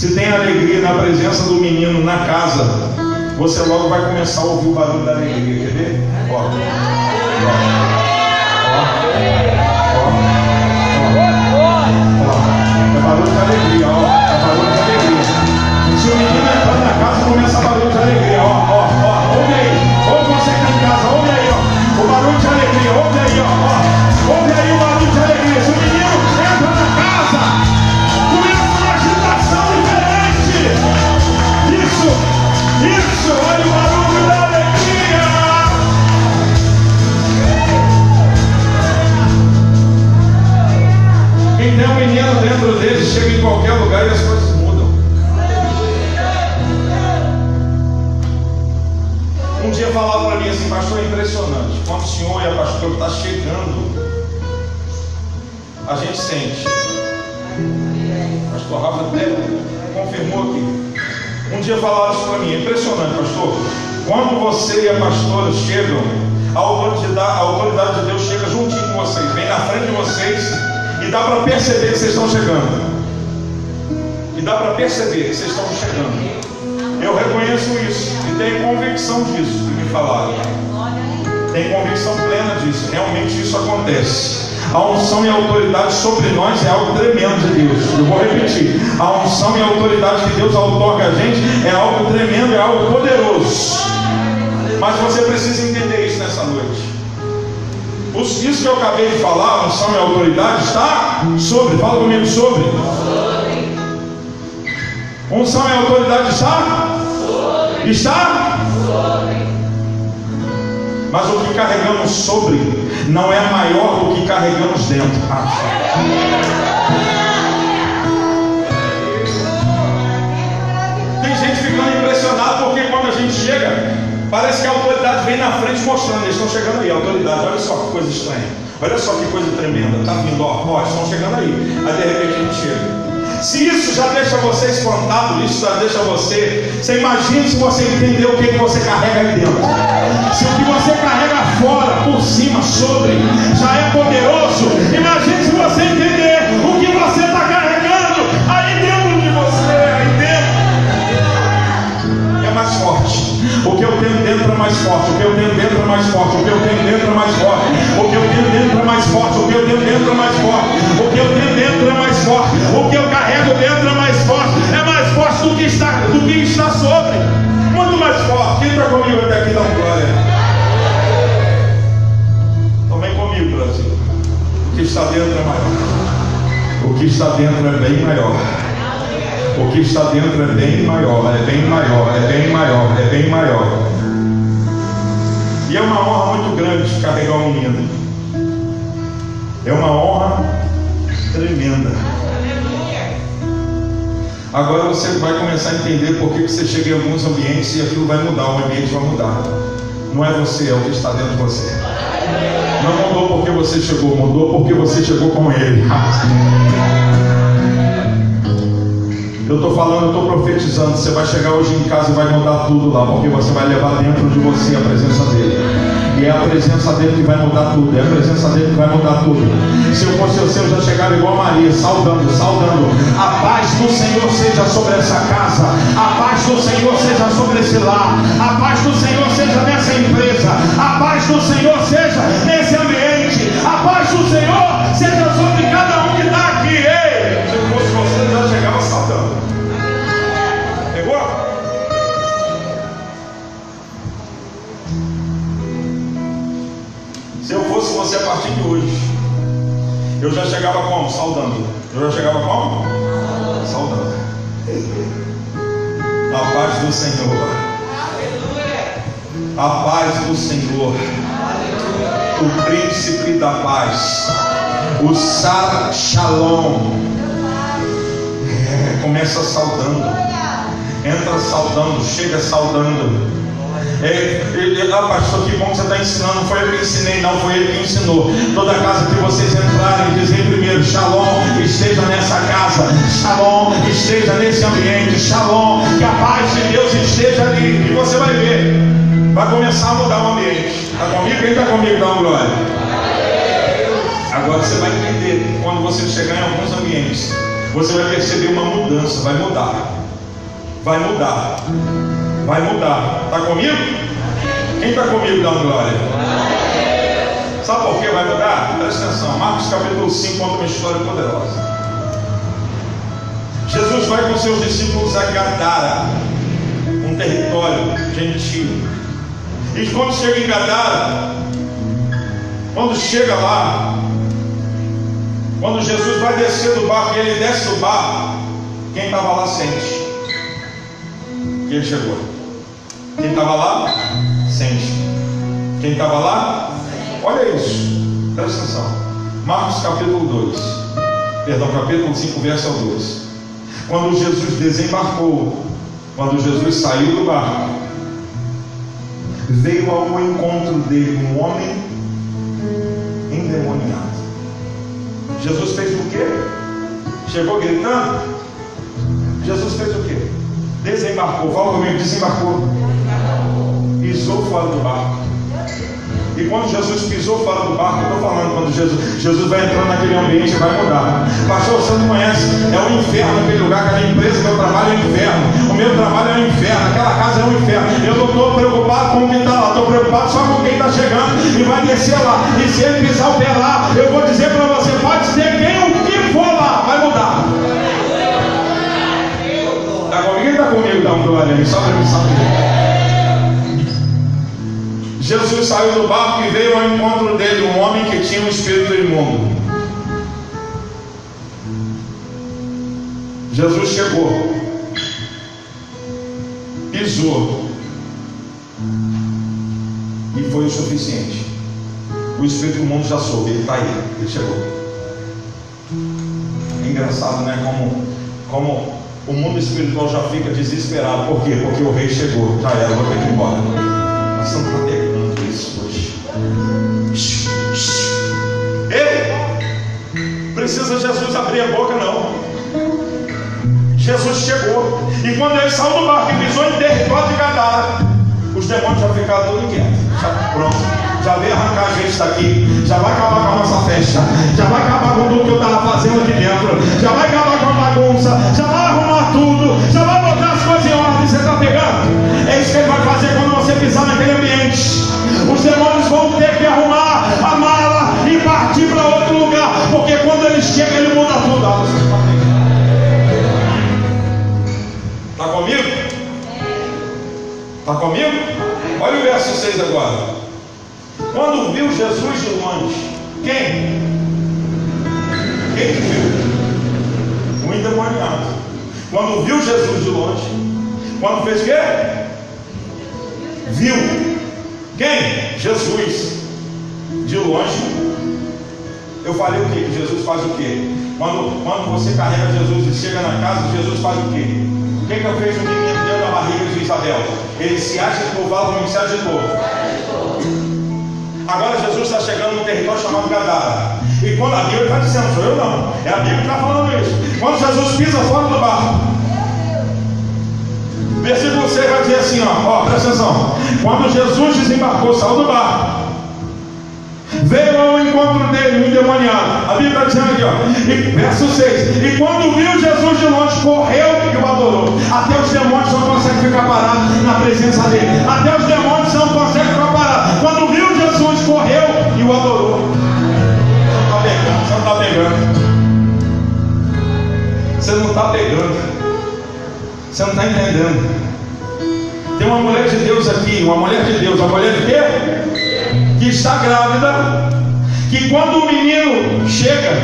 Se tem alegria na presença do menino na casa, você logo vai começar a ouvir o barulho da alegria. Quer ver? Ó. Ó. Ó. Ó. É barulho de alegria, ó. É barulho de alegria. Se o menino entrar na casa, começa a barulho de alegria, ó. Ó. Ó. Ouve aí. Ou você que está em casa, ouve aí, ó. O barulho de alegria, ouve aí, ó. ó. Ouve aí o barulho de alegria. Se o menino entra na casa, isso, olha o barulho da alegria. Quem tem um menino dentro dele chega em qualquer lugar e as coisas mudam. Um dia falaram para mim assim, pastor, é impressionante. Quando o senhor e a pastora está chegando, a gente sente. Pastor Rafa até confirmou aqui. Um dia falaram isso para mim, é impressionante, pastor. Quando você e a pastora chegam, a autoridade, a autoridade de Deus chega juntinho com vocês, vem na frente de vocês e dá para perceber que vocês estão chegando. E dá para perceber que vocês estão chegando. Eu reconheço isso e tenho convicção disso que me falaram. Tenho convicção plena disso. Realmente isso acontece. A unção e a autoridade sobre nós é algo tremendo de Deus. Eu vou repetir. A unção e a autoridade que Deus outorga a gente é algo tremendo, é algo poderoso. Mas você precisa entender isso nessa noite. Isso que eu acabei de falar, a unção e a autoridade, está sobre. Fala comigo sobre. Unção e autoridade está? Está? Mas o que carregamos sobre não é maior do que carregamos dentro. Tem gente ficando impressionada porque quando a gente chega, parece que a autoridade vem na frente mostrando, eles estão chegando aí, a autoridade, olha só que coisa estranha, olha só que coisa tremenda, está vindo, ó, ó, estão chegando aí. Aí de repente a gente chega. Se isso já deixa você espantado, isso já deixa você. Você imagina se você entender o que você carrega aí dentro. Se o que você carrega fora, por cima, sobre, já é poderoso. Imagine se você entender dentro é mais forte. O que eu tenho dentro é mais forte. O que eu tenho dentro é mais forte. O que eu tenho dentro é mais forte. O que eu tenho dentro é mais forte. O que eu tenho dentro é mais forte. O que eu carrego dentro é mais forte. É mais forte do que está, do que está sobre. Muito mais forte. Quem está comigo até aqui dá uma glória. Então vem comigo, Brasil. O que está dentro é maior. O que está dentro é bem maior. O que está dentro é bem maior, é bem maior, é bem maior, é bem maior. E é uma honra muito grande carregar o menino. É uma honra tremenda. Agora você vai começar a entender por que você chega em alguns ambientes e aquilo vai mudar, o ambiente vai mudar. Não é você, é o que está dentro de você. Não mudou porque você chegou, mudou porque você chegou com ele. Eu estou falando, eu estou profetizando. Você vai chegar hoje em casa e vai mudar tudo lá, porque você vai levar dentro de você a presença dele. E é a presença dele que vai mudar tudo. É a presença dele que vai mudar tudo. Se eu fosse você, eu já chegava igual Maria, saudando, saudando. A paz do Senhor seja sobre essa casa. A paz do Senhor seja sobre esse lar. A paz do Senhor seja nessa empresa. A paz do Senhor seja nesse ambiente. A paz do Senhor seja sobre cada hoje, eu já chegava como? Saudando. Eu já chegava como? Saudando. A paz do Senhor. A paz do Senhor. O príncipe da paz. O Sar Shalom. É, começa saudando. Entra saudando. Chega saudando. É, ele, ah, pastor, que bom que você está ensinando. Não foi eu que ensinei, não, foi ele que ensinou. Toda casa que vocês entrarem, dizem primeiro: Shalom, esteja nessa casa. Shalom, esteja nesse ambiente. Shalom, que a paz de Deus esteja ali. E você vai ver, vai começar a mudar o ambiente. Está comigo? Quem está comigo? Dá uma glória. Agora você vai entender. Quando você chegar em alguns ambientes, você vai perceber uma mudança. Vai mudar. Vai mudar. Vai mudar. Está comigo? Quem está comigo dando glória? Sabe por que vai mudar? Presta atenção. Marcos capítulo 5 conta uma história poderosa. Jesus vai com seus discípulos a Gadara, um território gentil. E quando chega em Gadara, quando chega lá, quando Jesus vai descer do barco ele desce do barco, quem estava lá sente que ele chegou. Quem estava lá? Sente. Quem estava lá? Olha isso. Presta atenção. Marcos capítulo 2. Perdão, capítulo 5, verso 2. Quando Jesus desembarcou, quando Jesus saiu do barco, veio ao encontro dele um homem endemoniado. Jesus fez o quê? Chegou gritando? Jesus fez o quê? Desembarcou, fala comigo, desembarcou. Pisou fora do barco. E quando Jesus pisou fora do barco, eu estou falando, quando Jesus, Jesus vai entrando naquele ambiente, vai mudar. Pastor, você não conhece, é o inferno aquele lugar, aquela empresa que eu trabalho é o inferno. O meu trabalho é o inferno, aquela casa é o inferno. Eu não estou preocupado com quem está lá, estou preocupado só com quem está chegando e vai descer lá. E se ele pisar o pé lá, eu vou dizer para você, pode ser quem o que for lá, vai mudar. Está comigo? Está comigo? Dá um glória aí, só para mim saber. Jesus saiu do barco e veio ao encontro dele um homem que tinha um espírito imundo. Jesus chegou, pisou, e foi o suficiente. O espírito imundo já soube, ele está aí, ele chegou. É engraçado, né? Como, como o mundo espiritual já fica desesperado. Por quê? Porque o rei chegou. Já era, vou ter que ir embora. Nós estamos Precisa Jesus abrir a boca, não. Jesus chegou. E quando ele saiu do barco e pisou em território de Gadara, os demônios já ficaram todos inquietos. Já, pronto. Já veio arrancar a gente daqui. Já vai acabar com a nossa festa. Já vai acabar com tudo que eu estava fazendo aqui dentro. Já vai acabar com a bagunça. Já vai arrumar tudo. Já vai botar as coisas em ordem. Você está pegando? É isso que ele vai fazer quando você pisar naquele ambiente. Os demônios vão ter que arrumar a Porque quando ele chega, ele muda tudo. Ah, está. Está comigo? Está comigo? Olha o verso 6 agora. Quando viu Jesus de longe, quem? Quem que viu? O endemoniado. Quando viu Jesus de longe, quando fez o quê? Viu. Quem? Jesus. De longe. Eu falei o quê? Que Jesus faz o quê? Quando, quando você carrega Jesus e chega na casa, Jesus faz o quê? O que, que eu fiz o menino dentro da barriga de Isabel? Ele se agitou, fala comigo, se agitou. Agora Jesus está chegando num território chamado Gadara. E quando a Bíblia está dizendo, sou eu não, é a Bíblia que está falando isso. Quando Jesus pisa fora do barco, versículo 6 vai dizer assim: ó, ó, presta atenção. Quando Jesus desembarcou, saiu do barco, veio ao encontro dele, endemoniado. A Bíblia dizendo aqui, ó, e, verso 6: E quando viu Jesus de longe, correu e o adorou. Até os demônios não conseguem ficar parados na presença dele. Até os demônios não conseguem ficar parados. Quando viu Jesus, correu e o adorou. Não está pegando, não está pegando. Você não está pegando. Você não está entendendo. Tem uma mulher de Deus aqui, uma mulher de Deus, uma mulher de quê? Que está grávida, que quando o menino chega,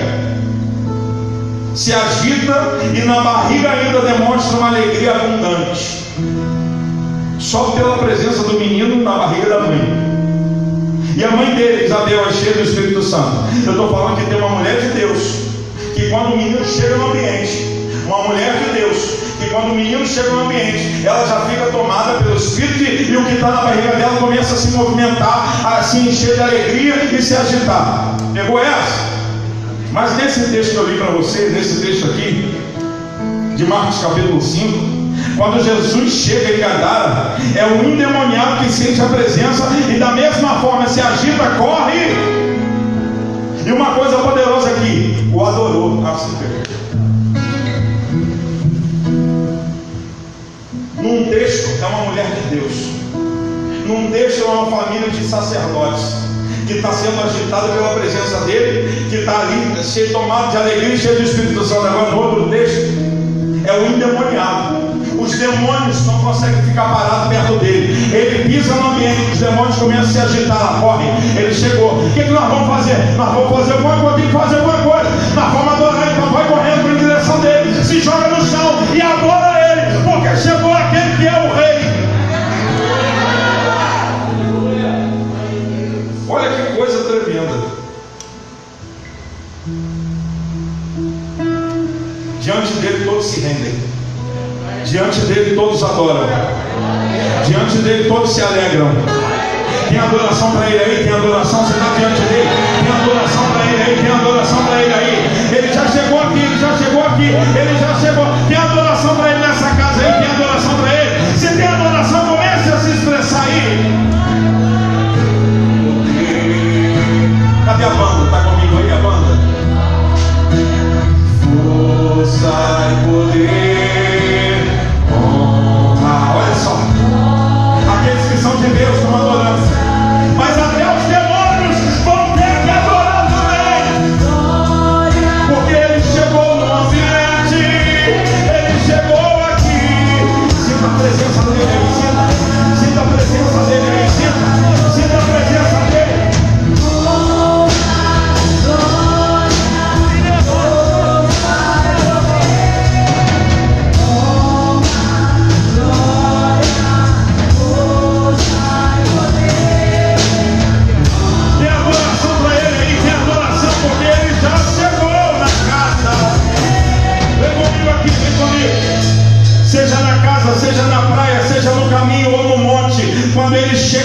se agita e na barriga ainda demonstra uma alegria abundante. Só pela presença do menino na barriga da mãe. E a mãe dele, Isabel, é cheia do Espírito Santo. Eu estou falando que tem uma mulher de Deus, que quando o menino chega no ambiente, uma mulher de Deus, que quando o menino chega no ambiente, ela já fica tomada pelo Espírito e o que está na barriga dela começa a se movimentar, a se encher de alegria e se agitar. Pegou essa? Mas nesse texto que eu li para vocês, nesse texto aqui, de Marcos capítulo 5, quando Jesus chega em Gadara, é o endemoniado que sente a presença e da mesma forma se agita, corre. E uma coisa poderosa aqui, o adorou. Ah, Num texto é uma mulher de Deus. Num texto é uma família de sacerdotes que está sendo agitada pela presença dele, que está ali cheio tomado de alegria e cheio de Espírito Santo. Agora no outro texto é o endemoniado. Os demônios não conseguem ficar parados perto dele. Ele pisa no ambiente, os demônios começam a se agitar, corre. Ele chegou. O que, que nós vamos fazer? Nós vamos fazer alguma coisa, tem que fazer alguma coisa. Nós vamos adorar, então vai correndo a direção dele, se joga no chão e adora porque chegou aquele que é o rei. Olha que coisa tremenda. Diante dele todos se rendem. Diante dele todos adoram. Diante dele todos se alegram. Tem adoração para ele aí, tem adoração, você está diante dele. Tem adoração para ele aí, tem adoração para ele aí. Ele já chegou aqui, ele já chegou aqui, ele já chegou. Tem adoração para ele aí, adoração para ele. Se tem adoração, comece a se expressar aí. Cadê a banda? Está comigo aí a banda? Força e poder. de Deus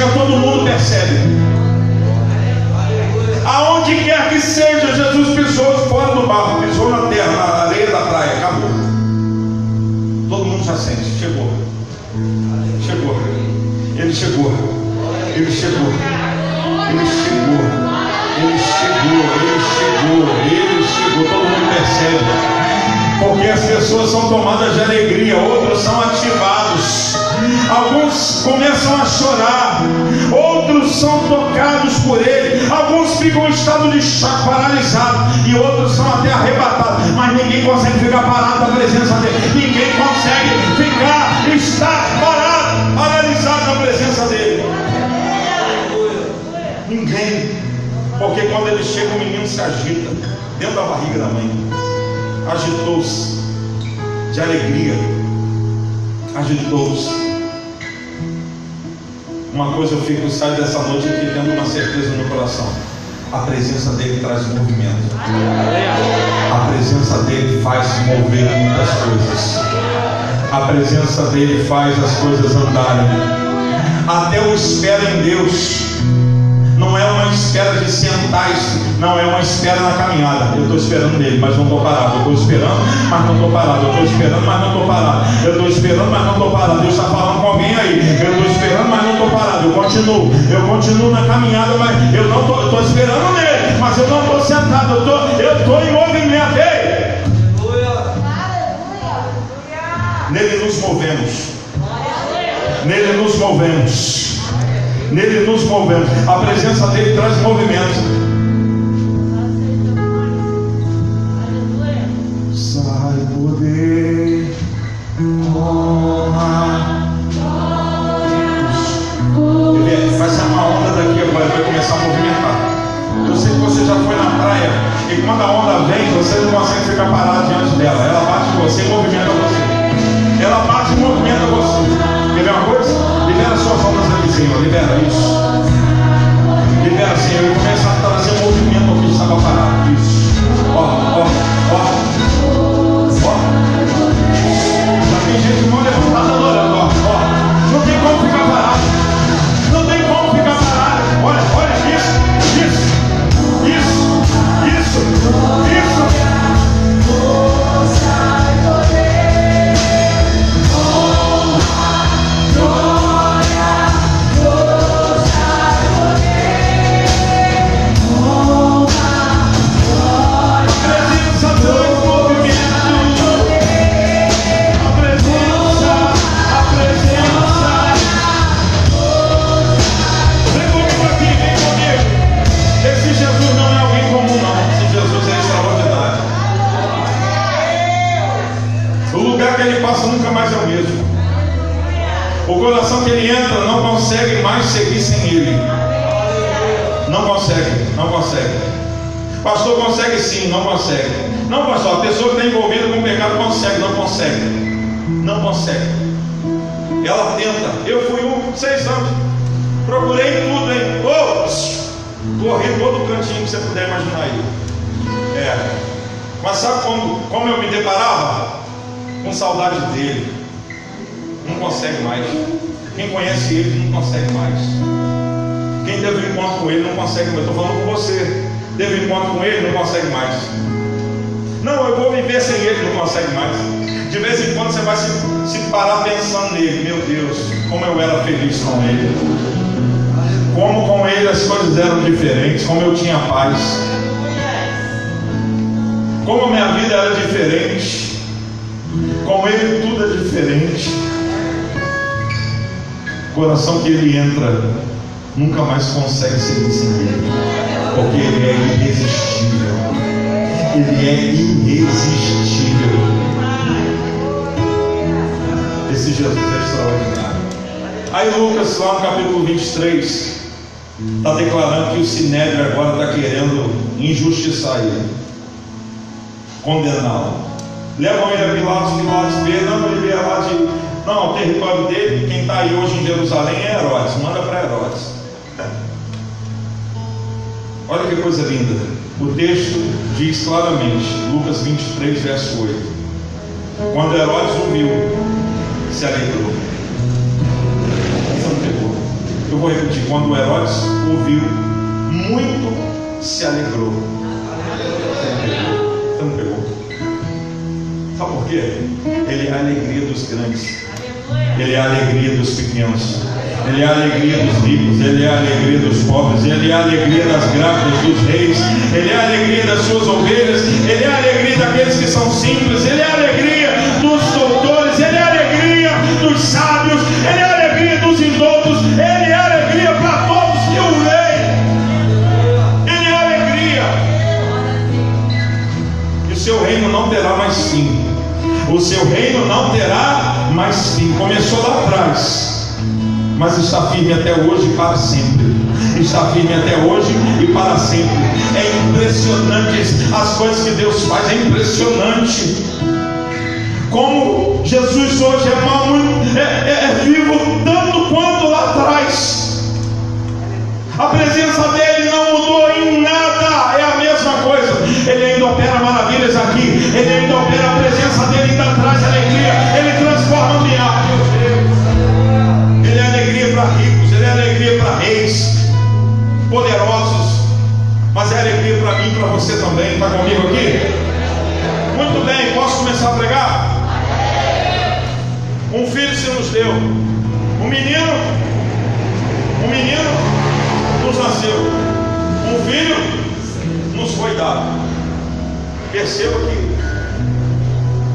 todo mundo percebe. Aonde quer que seja, Jesus pisou fora do barro, pisou na terra, na areia da praia, acabou. Todo mundo já sente, chegou. Chegou. Ele chegou. Ele chegou. Ele chegou. Ele chegou. Ele chegou. Ele chegou. Todo mundo percebe. Porque as pessoas são tomadas de alegria, outros são ativados. Alguns começam a chorar, outros são tocados por ele, alguns ficam em estado de choque, paralisado, e outros são até arrebatados, mas ninguém consegue ficar parado na presença dele, ninguém consegue ficar, estar parado, paralisado na presença dele. Ninguém, porque quando ele chega, o menino se agita dentro da barriga da mãe, agitou-se de alegria, agitou-se. Uma coisa eu fico saio dessa noite aqui tendo uma certeza no coração. A presença dele traz movimento. A presença dele faz mover muitas coisas. A presença dele faz as coisas andarem. Até o espera em Deus. Não Não é uma espera de sentar, não é uma espera na caminhada. Eu estou esperando nele, mas não estou parado. Eu estou esperando, mas não estou parado. Eu estou esperando, mas não estou parado. Eu estou esperando, mas não estou parado. Eu continuo. Eu continuo na caminhada, mas eu não estou esperando nele, mas eu não estou sentado. Eu estou em movimento. Ei! Nele nos movemos. Nele nos movemos. Nele nos movemos. A presença dele traz movimento. Consegue sim, não consegue. Não, pastor, a pessoa que está envolvida com o pecado consegue, não consegue. Não consegue. Ela tenta. Eu fui um, seis anos. Procurei tudo, hein? Oh, corri todo o cantinho que você puder imaginar aí. É. Mas sabe como, como eu me deparava? Com saudade dele não consegue mais. Quem conhece ele não consegue mais. Quem teve um encontro com ele não consegue mais. Estou falando com você. Teve um encontro com ele não consegue mais. Não, eu vou viver sem ele, não consegue mais. De vez em quando você vai se, se parar pensando nele. Meu Deus, como eu era feliz com ele. Como com ele as coisas eram diferentes. Como eu tinha paz. Como a minha vida era diferente. Com ele tudo é diferente coração que ele entra nunca mais consegue ser ele, porque ele é irresistível. Ele é irresistível. Esse Jesus é extraordinário. Aí Lucas, lá no capítulo 23, está declarando que o Sinédrio agora está querendo injustiçar ele, condená-lo. Levam ele a Pilatos, Pilatos vê, não, ele veio lá de não, o território dele, quem está aí hoje em Jerusalém é Herodes. Manda para Herodes. Olha que coisa linda. O texto diz claramente, Lucas 23, verso 8. Quando Herodes ouviu, se alegrou. Você não pegou. Eu vou repetir. Quando Herodes ouviu, muito se alegrou. Você não pegou. Sabe por quê? Ele é a alegria dos grandes. Ele é a alegria dos pequenos. Ele é a alegria dos ricos, Ele é a alegria dos pobres, Ele é a alegria das grávidas dos reis, Ele é a alegria das suas ovelhas, Ele é a alegria daqueles que são simples, Ele é a alegria dos doutores, Ele é a alegria dos sábios, Ele é a alegria dos indoutos, Ele é a alegria para todos que o leem. Ele é a alegria. E o seu reino não terá mais fim. O seu reino não terá mais firme. Começou lá atrás, mas está firme até hoje e para sempre. Está firme até hoje e para sempre. É impressionante as coisas que Deus faz, é impressionante. Como Jesus hoje é, mal, é, é, é vivo tanto quanto lá atrás. A presença dele não mudou em nada, é a mesma coisa. Ele ainda opera maravilhas aqui, ele ainda opera a presença dele, ainda traz alegria, alegria para ricos, ele é alegria para reis, poderosos para você também. Está comigo aqui? Muito bem, posso começar a pregar? Um filho se nos deu. Um menino, um menino nos nasceu. Um filho nos foi dado. Perceba que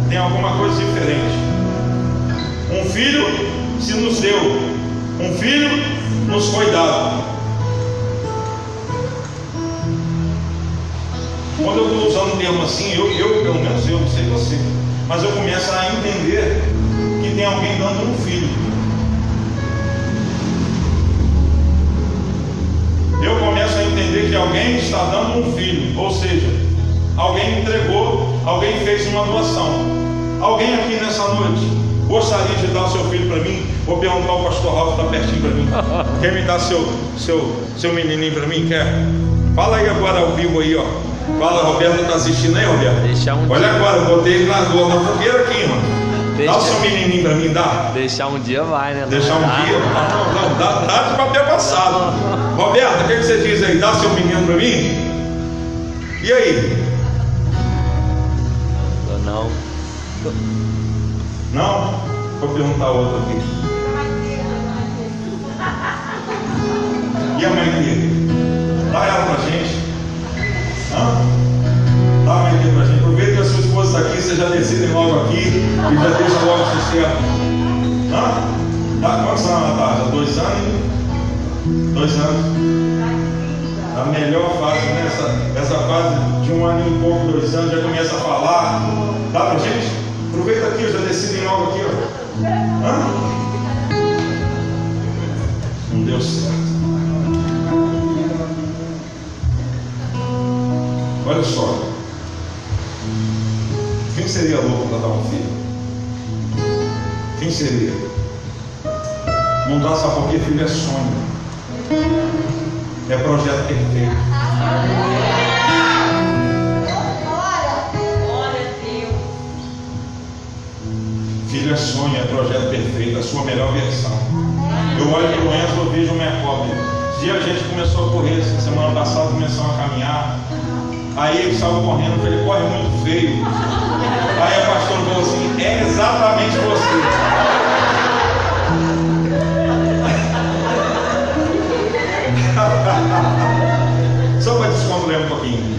tem alguma coisa diferente. Um filho se nos deu. Um filho nos foi dado. Quando eu estou usando um termo assim, eu, eu, pelo menos eu, não sei você, mas eu começo a entender que tem alguém dando um filho. Eu começo a entender que alguém está dando um filho, ou seja, alguém entregou, alguém fez uma doação. Alguém aqui nessa noite gostaria de dar o seu filho para mim? Vou perguntar ao pastor Ralf, está pertinho para mim. Quer me dar seu, seu, seu menininho para mim? Quer? Fala aí agora ao vivo aí, ó. Fala, Roberto está assistindo aí, Roberto? Deixar um Olha dia. agora, eu botei ele na, na fogueira aqui, mano. Deixa- Dá o seu menininho para mim, dá? Deixar um dia vai, né? Deixar um Dá. dia? Não, não, dá, dá de papel passado. Roberto, o que, que você diz aí? Dá seu menino para mim? E aí? Não. Não? Vou perguntar outro aqui. E a dele? Dá ela pra gente. Hã? Dá a mãe dele pra gente. Aproveita que a sua esposa está aqui, você já decidem logo aqui e já deixa logo o sossego. Hã? Dá quantos anos ela tá? Já dois anos? Dois anos. A melhor fase, né? Essa, essa fase de um ano e pouco, dois anos, já começa a falar. Dá pra gente? Aproveita aqui, já decidem logo aqui, ó. Hã? Não deu Olha só. Quem seria louco para dar um filho? Quem seria? Não dá só porque filho é sonho. É projeto perfeito. Filho é sonho, é projeto perfeito, a sua melhor versão. Eu olho para o Enzo, eu vejo uma cópia. Esse dia a gente começou a correr, semana passada começamos a caminhar. Aí ele saiu correndo, falei, corre muito feio. Aí a pastora falou assim, é exatamente você. Só para descontrair um pouquinho.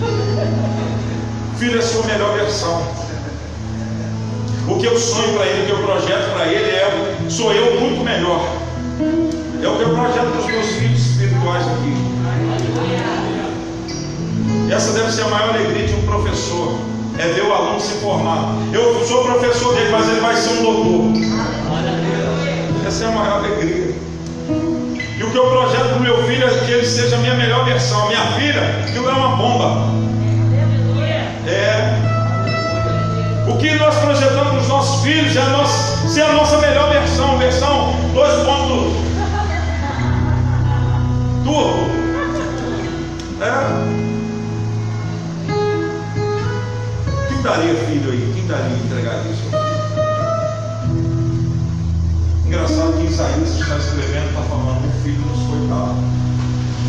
Filho é sua melhor versão. O que eu sonho para ele, o que eu projeto para ele é sou eu muito melhor. É o que eu projeto para os meus filhos espirituais aqui. Essa deve ser a maior alegria de um professor. É ver o aluno se formar. Eu sou professor dele, mas ele vai ser um doutor. Essa é a maior alegria. E o que eu projeto para o meu filho é que ele seja a minha melhor versão. A minha filha, aquilo é uma bomba. É. O que nós projetamos para os nossos filhos é a nossa, ser a nossa melhor versão, versão 2.0. Turbo. É. daria filho aí? Quem daria entregar isso? Engraçado que Isaías está escrevendo, está falando, um filho nos foi dado.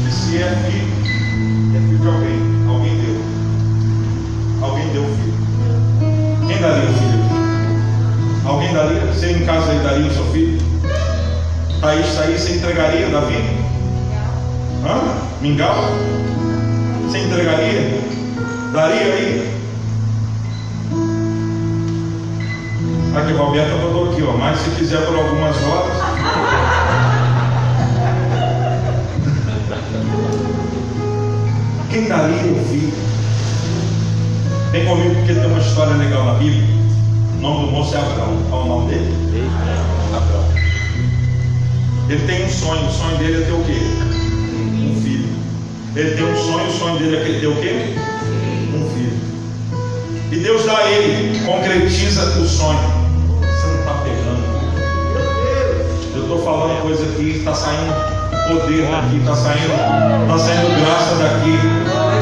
E se é filho, é filho de alguém. Alguém deu. Alguém deu filho. Quem daria o filho? Alguém daria? Você em casa aí daria o seu filho? Thaís, Thaís, você entregaria Davi? Hã? Mingau? Você entregaria? Daria aí? Aqui, Roberto botou aqui, ó. Mas se quiser por algumas horas. Quem daria o filho? Vem comigo porque tem uma história legal na Bíblia. O nome do moço é Abraão. Qual é o nome dele? Abraão. Ele tem um sonho. O sonho dele é ter o quê? Um filho. Ele tem um sonho. O sonho dele é ter o quê? Um filho. E Deus dá a ele, concretiza o sonho. Estou falando coisa aqui, está saindo poder daqui, está saindo, tá saindo graça daqui.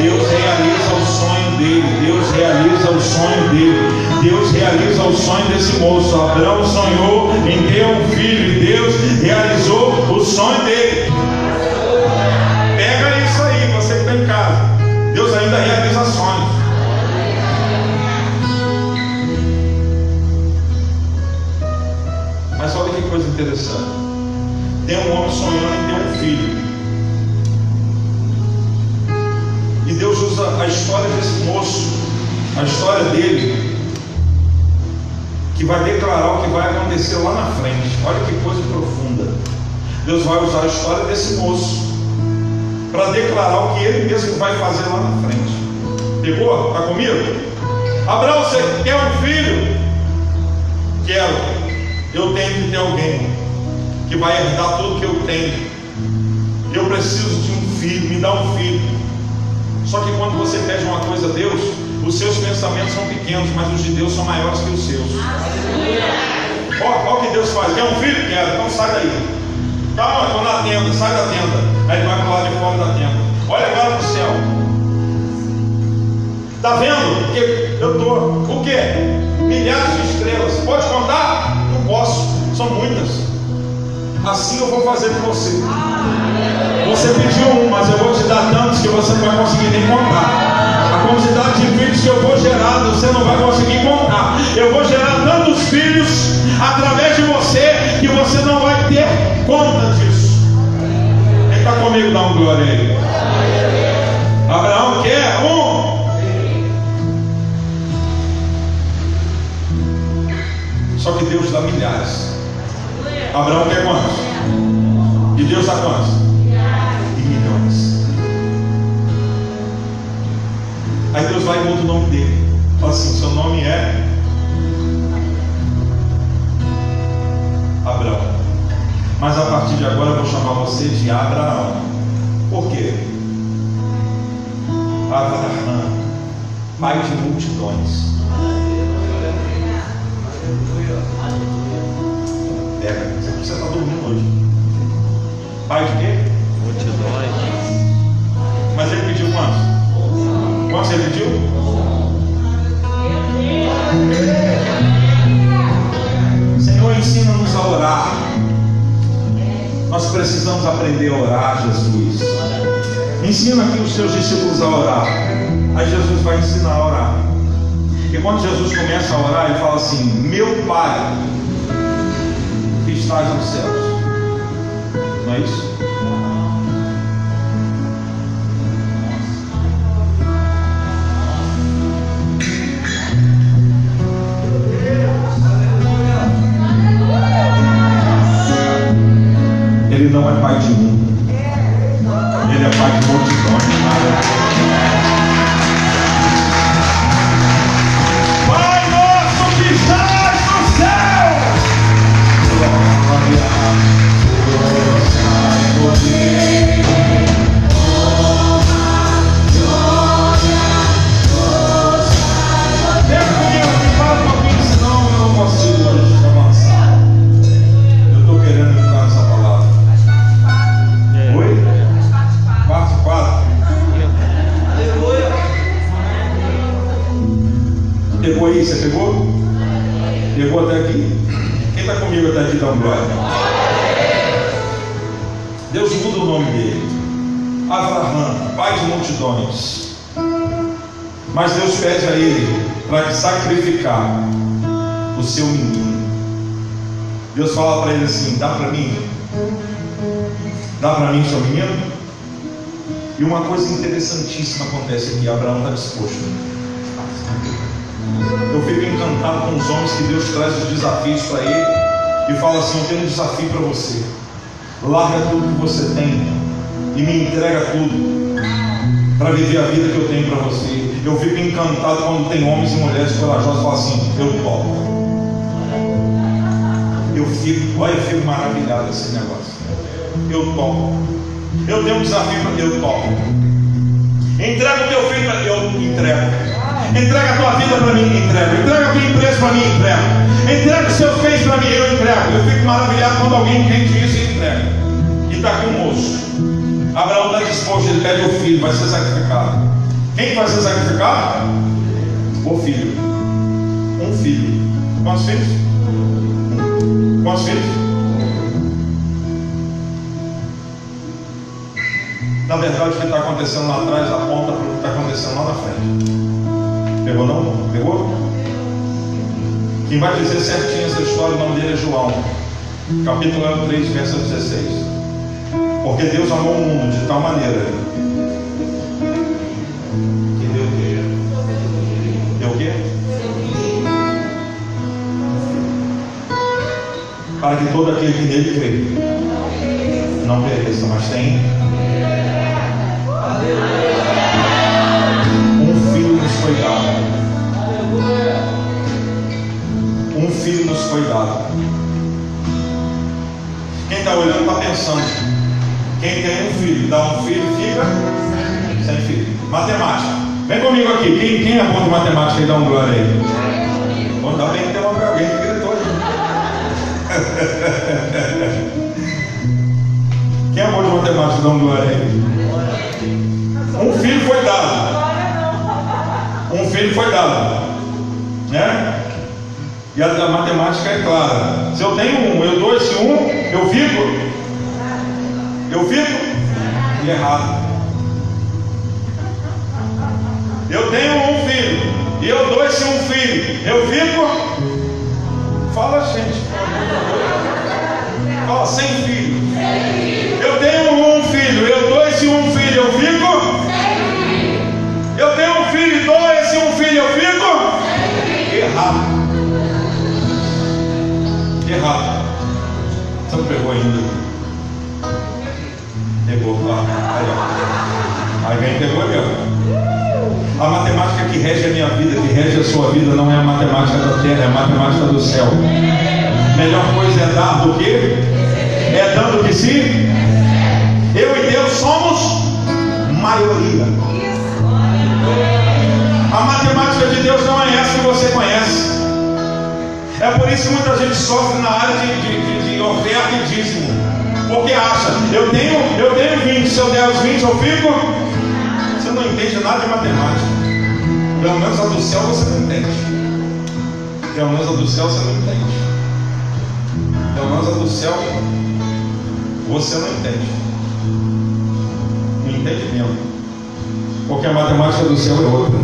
Deus realiza o sonho dele, Deus realiza o sonho dele, Deus realiza o sonho desse moço. Abraão sonhou em ter um filho e Deus realizou o sonho dele. Pega isso aí, você que está em casa. Deus ainda realiza sonhos. Mas olha que coisa interessante. Tem um homem sonhando em ter um filho. E Deus usa a história desse moço, a história dele, que vai declarar o que vai acontecer lá na frente. Olha que coisa profunda. Deus vai usar a história desse moço para declarar o que ele mesmo vai fazer lá na frente. Pegou? Está comigo? Abraão, você quer um filho? Quero. Eu tenho que ter alguém que vai herdar tudo que eu tenho. Eu preciso de um filho, me dá um filho. Só que quando você pede uma coisa a Deus, os seus pensamentos são pequenos, mas os de Deus são maiores que os seus. Olha o que Deus faz. Quer um filho? Quero. Então sai daí. Tá, estou na tenda, sai da tenda. Aí ele vai para lá de fora da tenda. Olha agora para o céu. Está vendo? Que eu estou. O quê? Milhares de estrelas. Pode contar? Não posso. São muitas. Assim eu vou fazer com você. Você pediu um, mas eu vou te dar tantos que você não vai conseguir nem contar. A quantidade de filhos que eu vou gerar, você não vai conseguir contar. Eu vou gerar tantos filhos através de você que você não vai ter conta disso. Quem está comigo, dá um glória aí. Abraão quer um. Só que Deus dá milhares. Abraão quer quantos? E Deus dá quantos? E milhões. Aí Deus vai e muda o nome dele. Fala assim: seu nome é Abraão. Mas a partir de agora eu vou chamar você de Abraão. Por quê? Abraão, pai de multidões. Pega, você está dormindo hoje. Pai de quê? Multidões. Mas ele pediu quantos? Quantos ele pediu? Senhor, ensina-nos a orar. Nós precisamos aprender a orar, Jesus. Ensina aqui os seus discípulos a orar. Aí Jesus vai ensinar a orar. E quando Jesus começa a orar, ele fala assim: Meu Pai, estás nos céus. Não é isso? Ele não é pai de um. Ele é pai de multidões. Pai Pegou aí? Você pegou? Pegou até aqui? Quem está comigo até aqui dá um glória? Deus muda o nome dele. Avraham, pai de multidões. Mas Deus pede a ele para sacrificar o seu menino. Deus fala para ele assim: dá para mim? Dá para mim seu menino? E uma coisa interessantíssima acontece aqui: Abraão está disposto. Eu fico encantado com os homens que Deus traz os desafios para ele e fala assim: Eu tenho um desafio para você. Larga tudo que você tem e me entrega tudo para viver a vida que eu tenho para você. Eu fico encantado quando tem homens e mulheres corajosos que falam assim: Eu topo. Eu fico, olha, eu fico maravilhado esse negócio. Eu topo. Eu tenho um desafio para eu topo. Entrega o teu filho para eu entrego. Entrega a tua vida para mim, entrego. Entrega a tua empresa para mim, entrego. Entrega os seus bens para mim, eu entrego. Eu fico maravilhado quando alguém entende isso e entrega. Está aqui um moço. Abraão está disposto, ele pede o filho, vai ser sacrificado. Quem vai ser sacrificado? O filho. Um filho. Quantos filhos? Quantos filhos? Na verdade, o que está acontecendo lá atrás aponta para o que está acontecendo lá na frente. Pegou não? Pegou? Quem vai dizer certinho essa história, o nome dele é João. Capítulo 3, verso 16. Porque Deus amou o mundo de tal maneira que deu o quê? Deu o quê? Para que todo aquele que nele crê não pereça, mas tenha Matemática. Vem comigo aqui. Quem, quem é bom de matemática e dá um glória aí? Bom, dá bem que tem uma alguém que gritou aí. Quem é bom de matemática dá um glória aí? Um filho foi dado. Um filho foi dado. Né? E a, a matemática é clara. Se eu tenho um, eu dou esse um, eu fico. Eu fico e errado. Eu tenho um filho e eu dou esse um filho. Eu fico. Fala, gente. Fala, sem filho. Eu tenho um filho, eu dou esse um filho, eu fico. Eu tenho um filho dou esse um filho, eu fico. Errado. Errado. Você não pegou ainda. Pegou, tá? Aí, ó. Alguém pegou ó. A matemática que rege a minha vida, que rege a sua vida, não é a matemática da terra, é a matemática do céu. Melhor coisa é dar do que? É dando que se. Eu e Deus somos maioria. A matemática de Deus não é essa que você conhece. É por isso que muita gente sofre na área de, de, de, de oferta e dízimo. Porque acha, eu tenho, eu tenho 20, se eu der os 20 eu fico. Entende nada de matemática. Pelo menos a do céu você não entende. Pelo menos a do céu você não entende. Pelo menos a do céu você não entende. Não entende mesmo. Porque a matemática do céu é outra.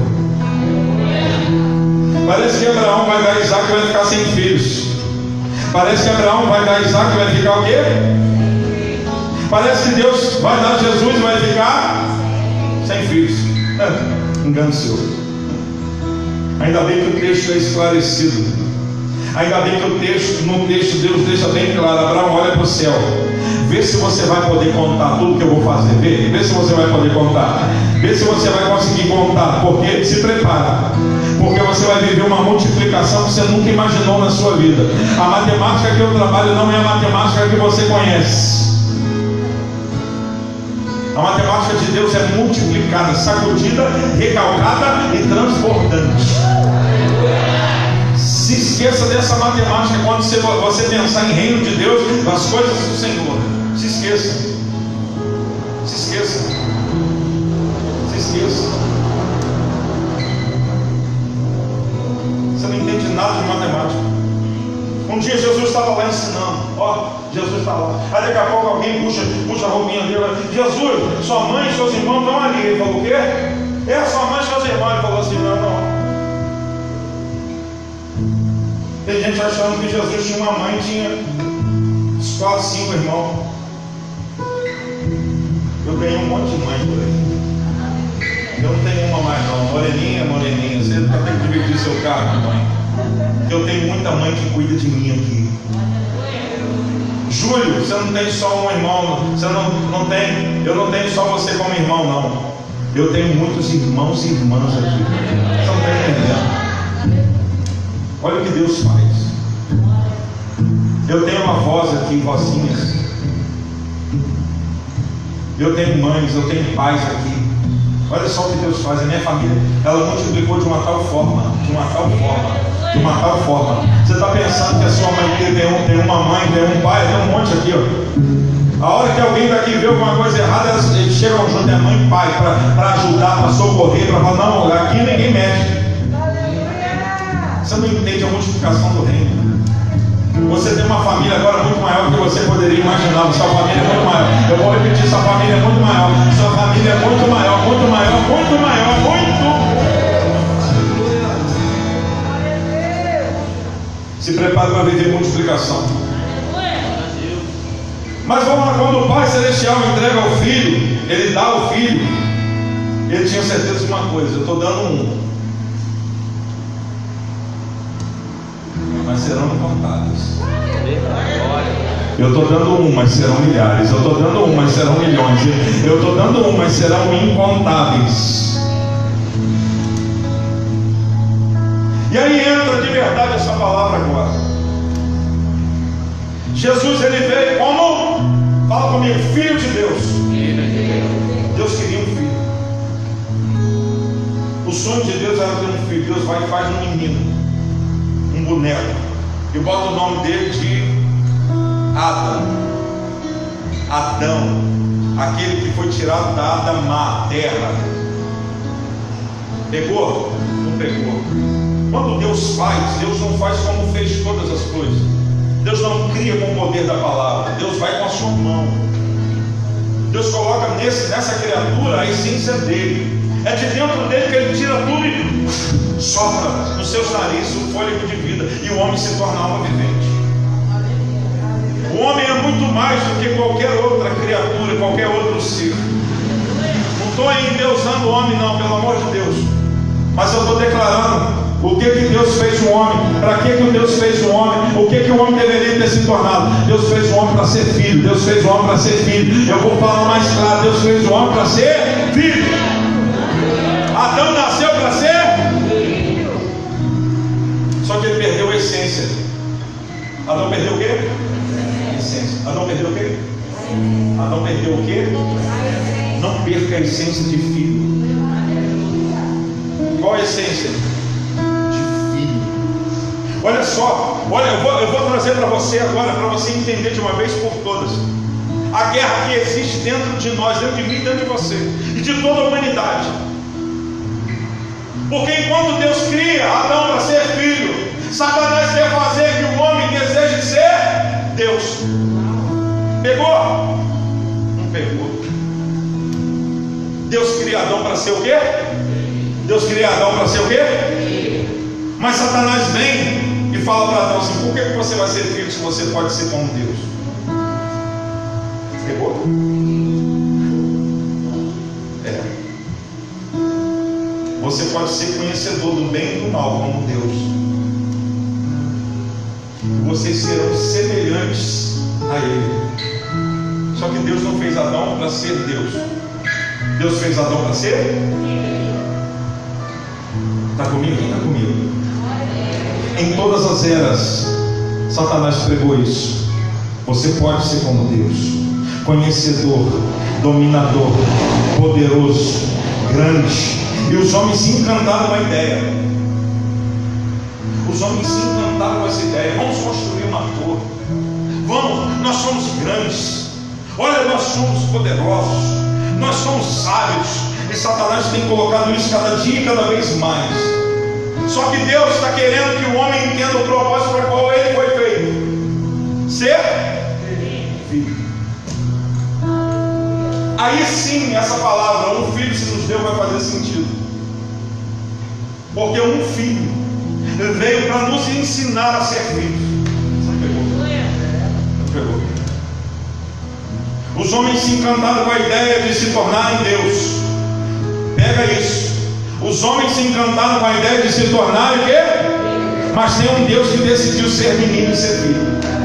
Parece que Abraão vai dar Isaac e vai ficar sem filhos. Parece que Abraão vai dar Isaac e vai ficar o quê? Parece que Deus vai dar Jesus e vai ficar sem filhos. Engano seu. Ainda bem que o texto é esclarecido. Ainda bem que o texto, no texto, Deus deixa bem claro: Abraão, olha para o céu. Vê se você vai poder contar tudo que eu vou fazer. Vê, vê se você vai poder contar. Vê se você vai conseguir contar. Porque se prepara. Porque você vai viver uma multiplicação que você nunca imaginou na sua vida. A matemática que eu trabalho não é a matemática que você conhece. A matemática de Deus é multiplicada, sacudida, recalcada e transbordante. Se esqueça dessa matemática quando você, você pensar em reino de Deus, das coisas do Senhor. Se esqueça. Se esqueça. Se esqueça. Você não entende nada de matemática. Um dia Jesus estava lá ensinando. Ó, Jesus está lá. Aí daqui a pouco alguém puxa, puxa a roupinha dele. Jesus, sua mãe e seus irmãos estão ali. Ele falou, o quê? É, sua mãe e seus irmãos. Ele falou assim, não, não. Tem gente achando que Jesus tinha uma mãe tinha quatro, cinco irmãos. Eu ganhei um monte de mãe por aí. Eu não tenho uma mais não. Moreninha, moreninha. Você vai ter que dividir seu carro, mãe. Eu tenho muita mãe que cuida de mim aqui. Júlio, você não tem só um irmão. Você não, não tem. Eu não tenho só você como irmão, não. Eu tenho muitos irmãos e irmãs aqui. Você não está entendendo? Olha o que Deus faz. Eu tenho uma voz aqui, vozinhas. Eu tenho mães, eu tenho pais aqui. Olha só o que Deus faz. A minha família, ela multiplicou de uma tal forma, de uma tal forma, de uma tal forma. Você está pensando que a sua mãe tem, um, tem uma mãe, tem um pai, tem um monte aqui, ó. A hora que alguém daqui vê alguma coisa errada, eles chegam junto, é mãe e pai, para ajudar, para socorrer, para falar, não, aqui ninguém mexe. Você não entende a multiplicação do reino. Você tem uma família agora muito maior do que você poderia imaginar. Sua família é muito maior. Eu vou repetir, sua família é muito maior. Sua família é muito maior, muito maior, muito maior, muito. Se prepare para viver multiplicação. Mas vamos lá, quando o Pai Celestial entrega o filho, ele dá o filho, ele tinha certeza de uma coisa, eu estou dando um. Mas serão contados. Eu estou dando um, mas serão milhares. Eu estou dando um, mas serão milhões. Eu estou dando um, mas serão incontáveis. E aí entra de verdade essa palavra agora. Jesus ele veio como? Fala comigo, filho de Deus. Deus queria um filho. O sonho de Deus era ter um filho. Deus vai e faz um menino, um boneco, e bota o nome dele de Adão. Adão, aquele que foi tirado da Adamá, terra. Pegou? Não pegou. Quando Deus faz, Deus não faz como fez todas as coisas. Deus não cria com o poder da palavra. Deus vai com a sua mão. Deus coloca nesse, nessa criatura a essência dele. É de dentro dele que ele tira tudo e sopra nos seus narizes o fôlego de vida. E o homem se torna alma vivente. O homem é muito mais do que qualquer outra criatura, qualquer outro ser. Não estou endeusando o homem, não, pelo amor de Deus. Mas eu estou declarando o que, que Deus fez um homem? Para que, que Deus fez um homem? O que, que o homem deveria ter se tornado? Deus fez o homem para ser filho. Deus fez o homem para ser filho. Eu vou falar mais claro: Deus fez o homem para ser filho. Adão nasceu para ser. Só que ele perdeu a essência. Adão perdeu o quê? essência. Adão perdeu o quê? Adão perdeu o quê? Não perca a essência de filho. Qual a essência? Olha só, olha, eu vou, eu vou trazer para você agora, para você entender de uma vez por todas. A guerra que existe dentro de nós, dentro de mim, dentro de você e de toda a humanidade. Porque enquanto Deus cria Adão para ser filho, Satanás quer fazer que o homem deseje ser Deus. Pegou? Não pegou. Deus cria Adão para ser o quê? Deus cria Adão para ser o quê? Mas Satanás vem fala para Adão assim: por que você vai ser filho se você pode ser como Deus? Pegou? É. Você pode ser conhecedor do bem e do mal como Deus. Vocês serão semelhantes a Ele. Só que Deus não fez Adão para ser Deus. Deus fez Adão para ser? Está comigo? Está comigo. Em todas as eras, Satanás pregou isso. Você pode ser como Deus, conhecedor, dominador, poderoso, grande. E os homens se encantaram com a ideia. Os homens se encantaram com essa ideia. Vamos construir uma torre. Vamos, nós somos grandes. Olha, nós somos poderosos. Nós somos sábios. E Satanás tem colocado isso cada dia e cada vez mais. Só que Deus está querendo que o homem entenda o propósito para qual ele foi feito. Ser filho. Aí sim, essa palavra, um filho se nos deu, vai fazer sentido. Porque um filho veio para nos ensinar a ser filhos. Não pegou? Os homens se encantaram com a ideia de se tornarem Deus. Pega isso. Os homens se encantaram com a ideia de se tornarem o quê? Mas tem um Deus que decidiu ser menino e ser filho.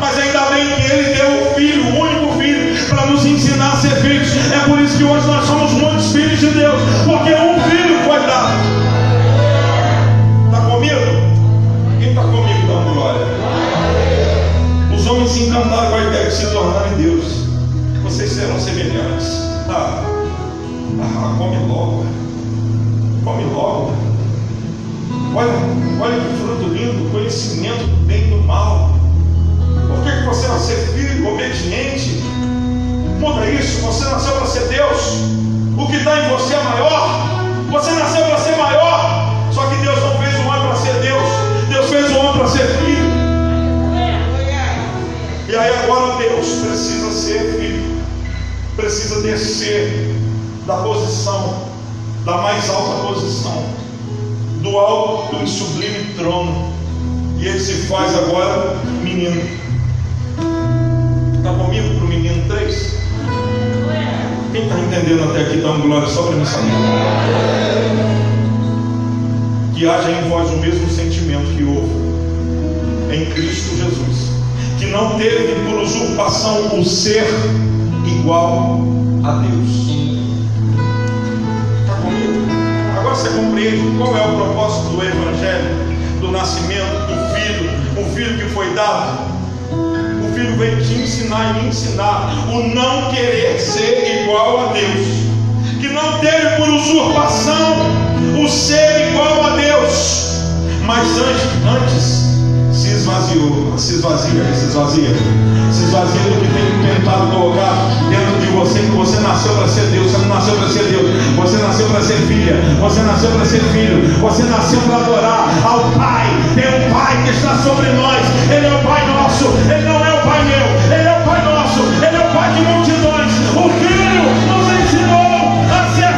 Mas ainda bem que ele deu o filho, o único filho, para nos ensinar a ser filhos. É por isso que hoje nós somos muitos filhos de Deus. Porque um filho foi dado. Está comigo? Quem está comigo dá glória? Os homens se encantaram com a ideia de se tornarem Deus vocês serão semelhantes. Ah, ah, come logo. Come logo. Olha, olha que fruto lindo, conhecimento do bem e do mal. Que, você nasceu filho, obediente? Muda isso, você nasceu para ser Deus. O que está em você é maior. Você nasceu para ser maior. Só que Deus não fez o homem para ser Deus. Deus fez o homem para ser filho. E aí agora Deus precisa ser filho precisa descer da posição, da mais alta posição, do alto do sublime trono. E ele se faz agora menino. Está comigo para o menino 3? Quem está entendendo até aqui, dá uma glória só para me saber. Que haja em vós o mesmo sentimento que houve em Cristo Jesus, que não teve por usurpação o ser igual a Deus. Está comigo? Agora você compreende qual é o propósito do Evangelho, do nascimento do filho, o filho que foi dado. Filho te ensinar e me ensinar o não querer ser igual a Deus, que não teve por usurpação o ser igual a Deus, mas antes se esvaziou, se esvazia, se esvazia, se esvazia do que tem tentado colocar dentro de você, que você nasceu para ser Deus, você não nasceu para ser Deus, você nasceu para ser filha, você nasceu para ser filho, você nasceu para adorar ao Pai, tem um Pai que está sobre nós, Ele é o Pai nosso, Ele não Pai meu, Ele é o Pai nosso, Ele é o Pai de multidões, o Filho nos ensinou a ser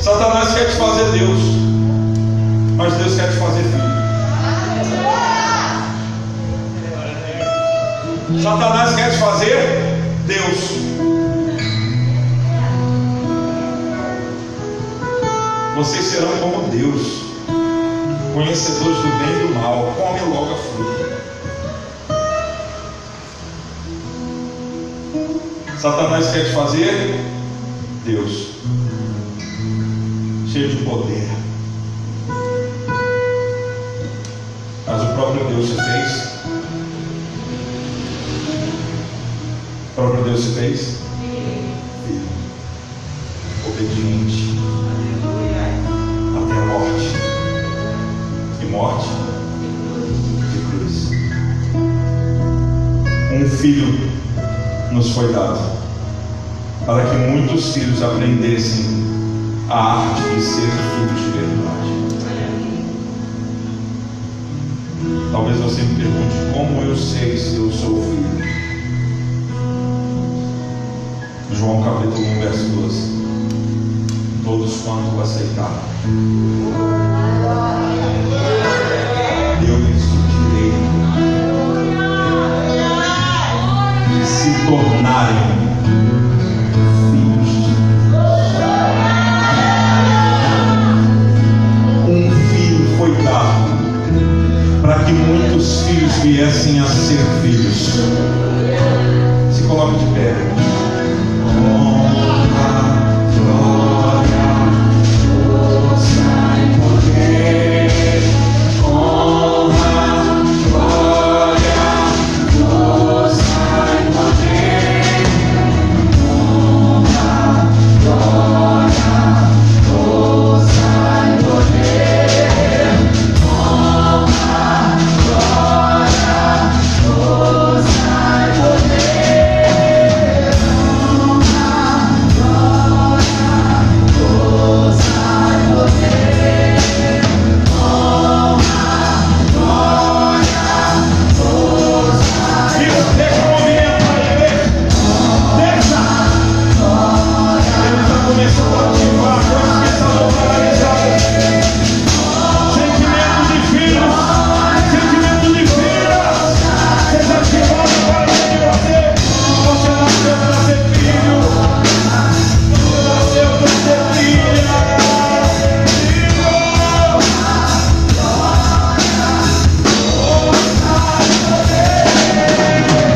Satanás quer te fazer Deus, mas Deus quer te fazer filho. Satanás quer te fazer Deus. Vocês serão como Deus, conhecedores do bem e do mal. Come logo a fruta. Satanás quer te fazer Deus cheio de poder. Mas o próprio Deus se fez. O próprio Deus se fez. Filho. Obediente. Morte de cruz. Um filho nos foi dado para que muitos filhos aprendessem a arte de ser filho de verdade. Talvez você me pergunte como eu sei se eu sou filho. João capítulo 1, verso 12. Todos quanto aceitaram. Se tornarem para que muitos filhos viessem a ser filhos. Se coloque de pé.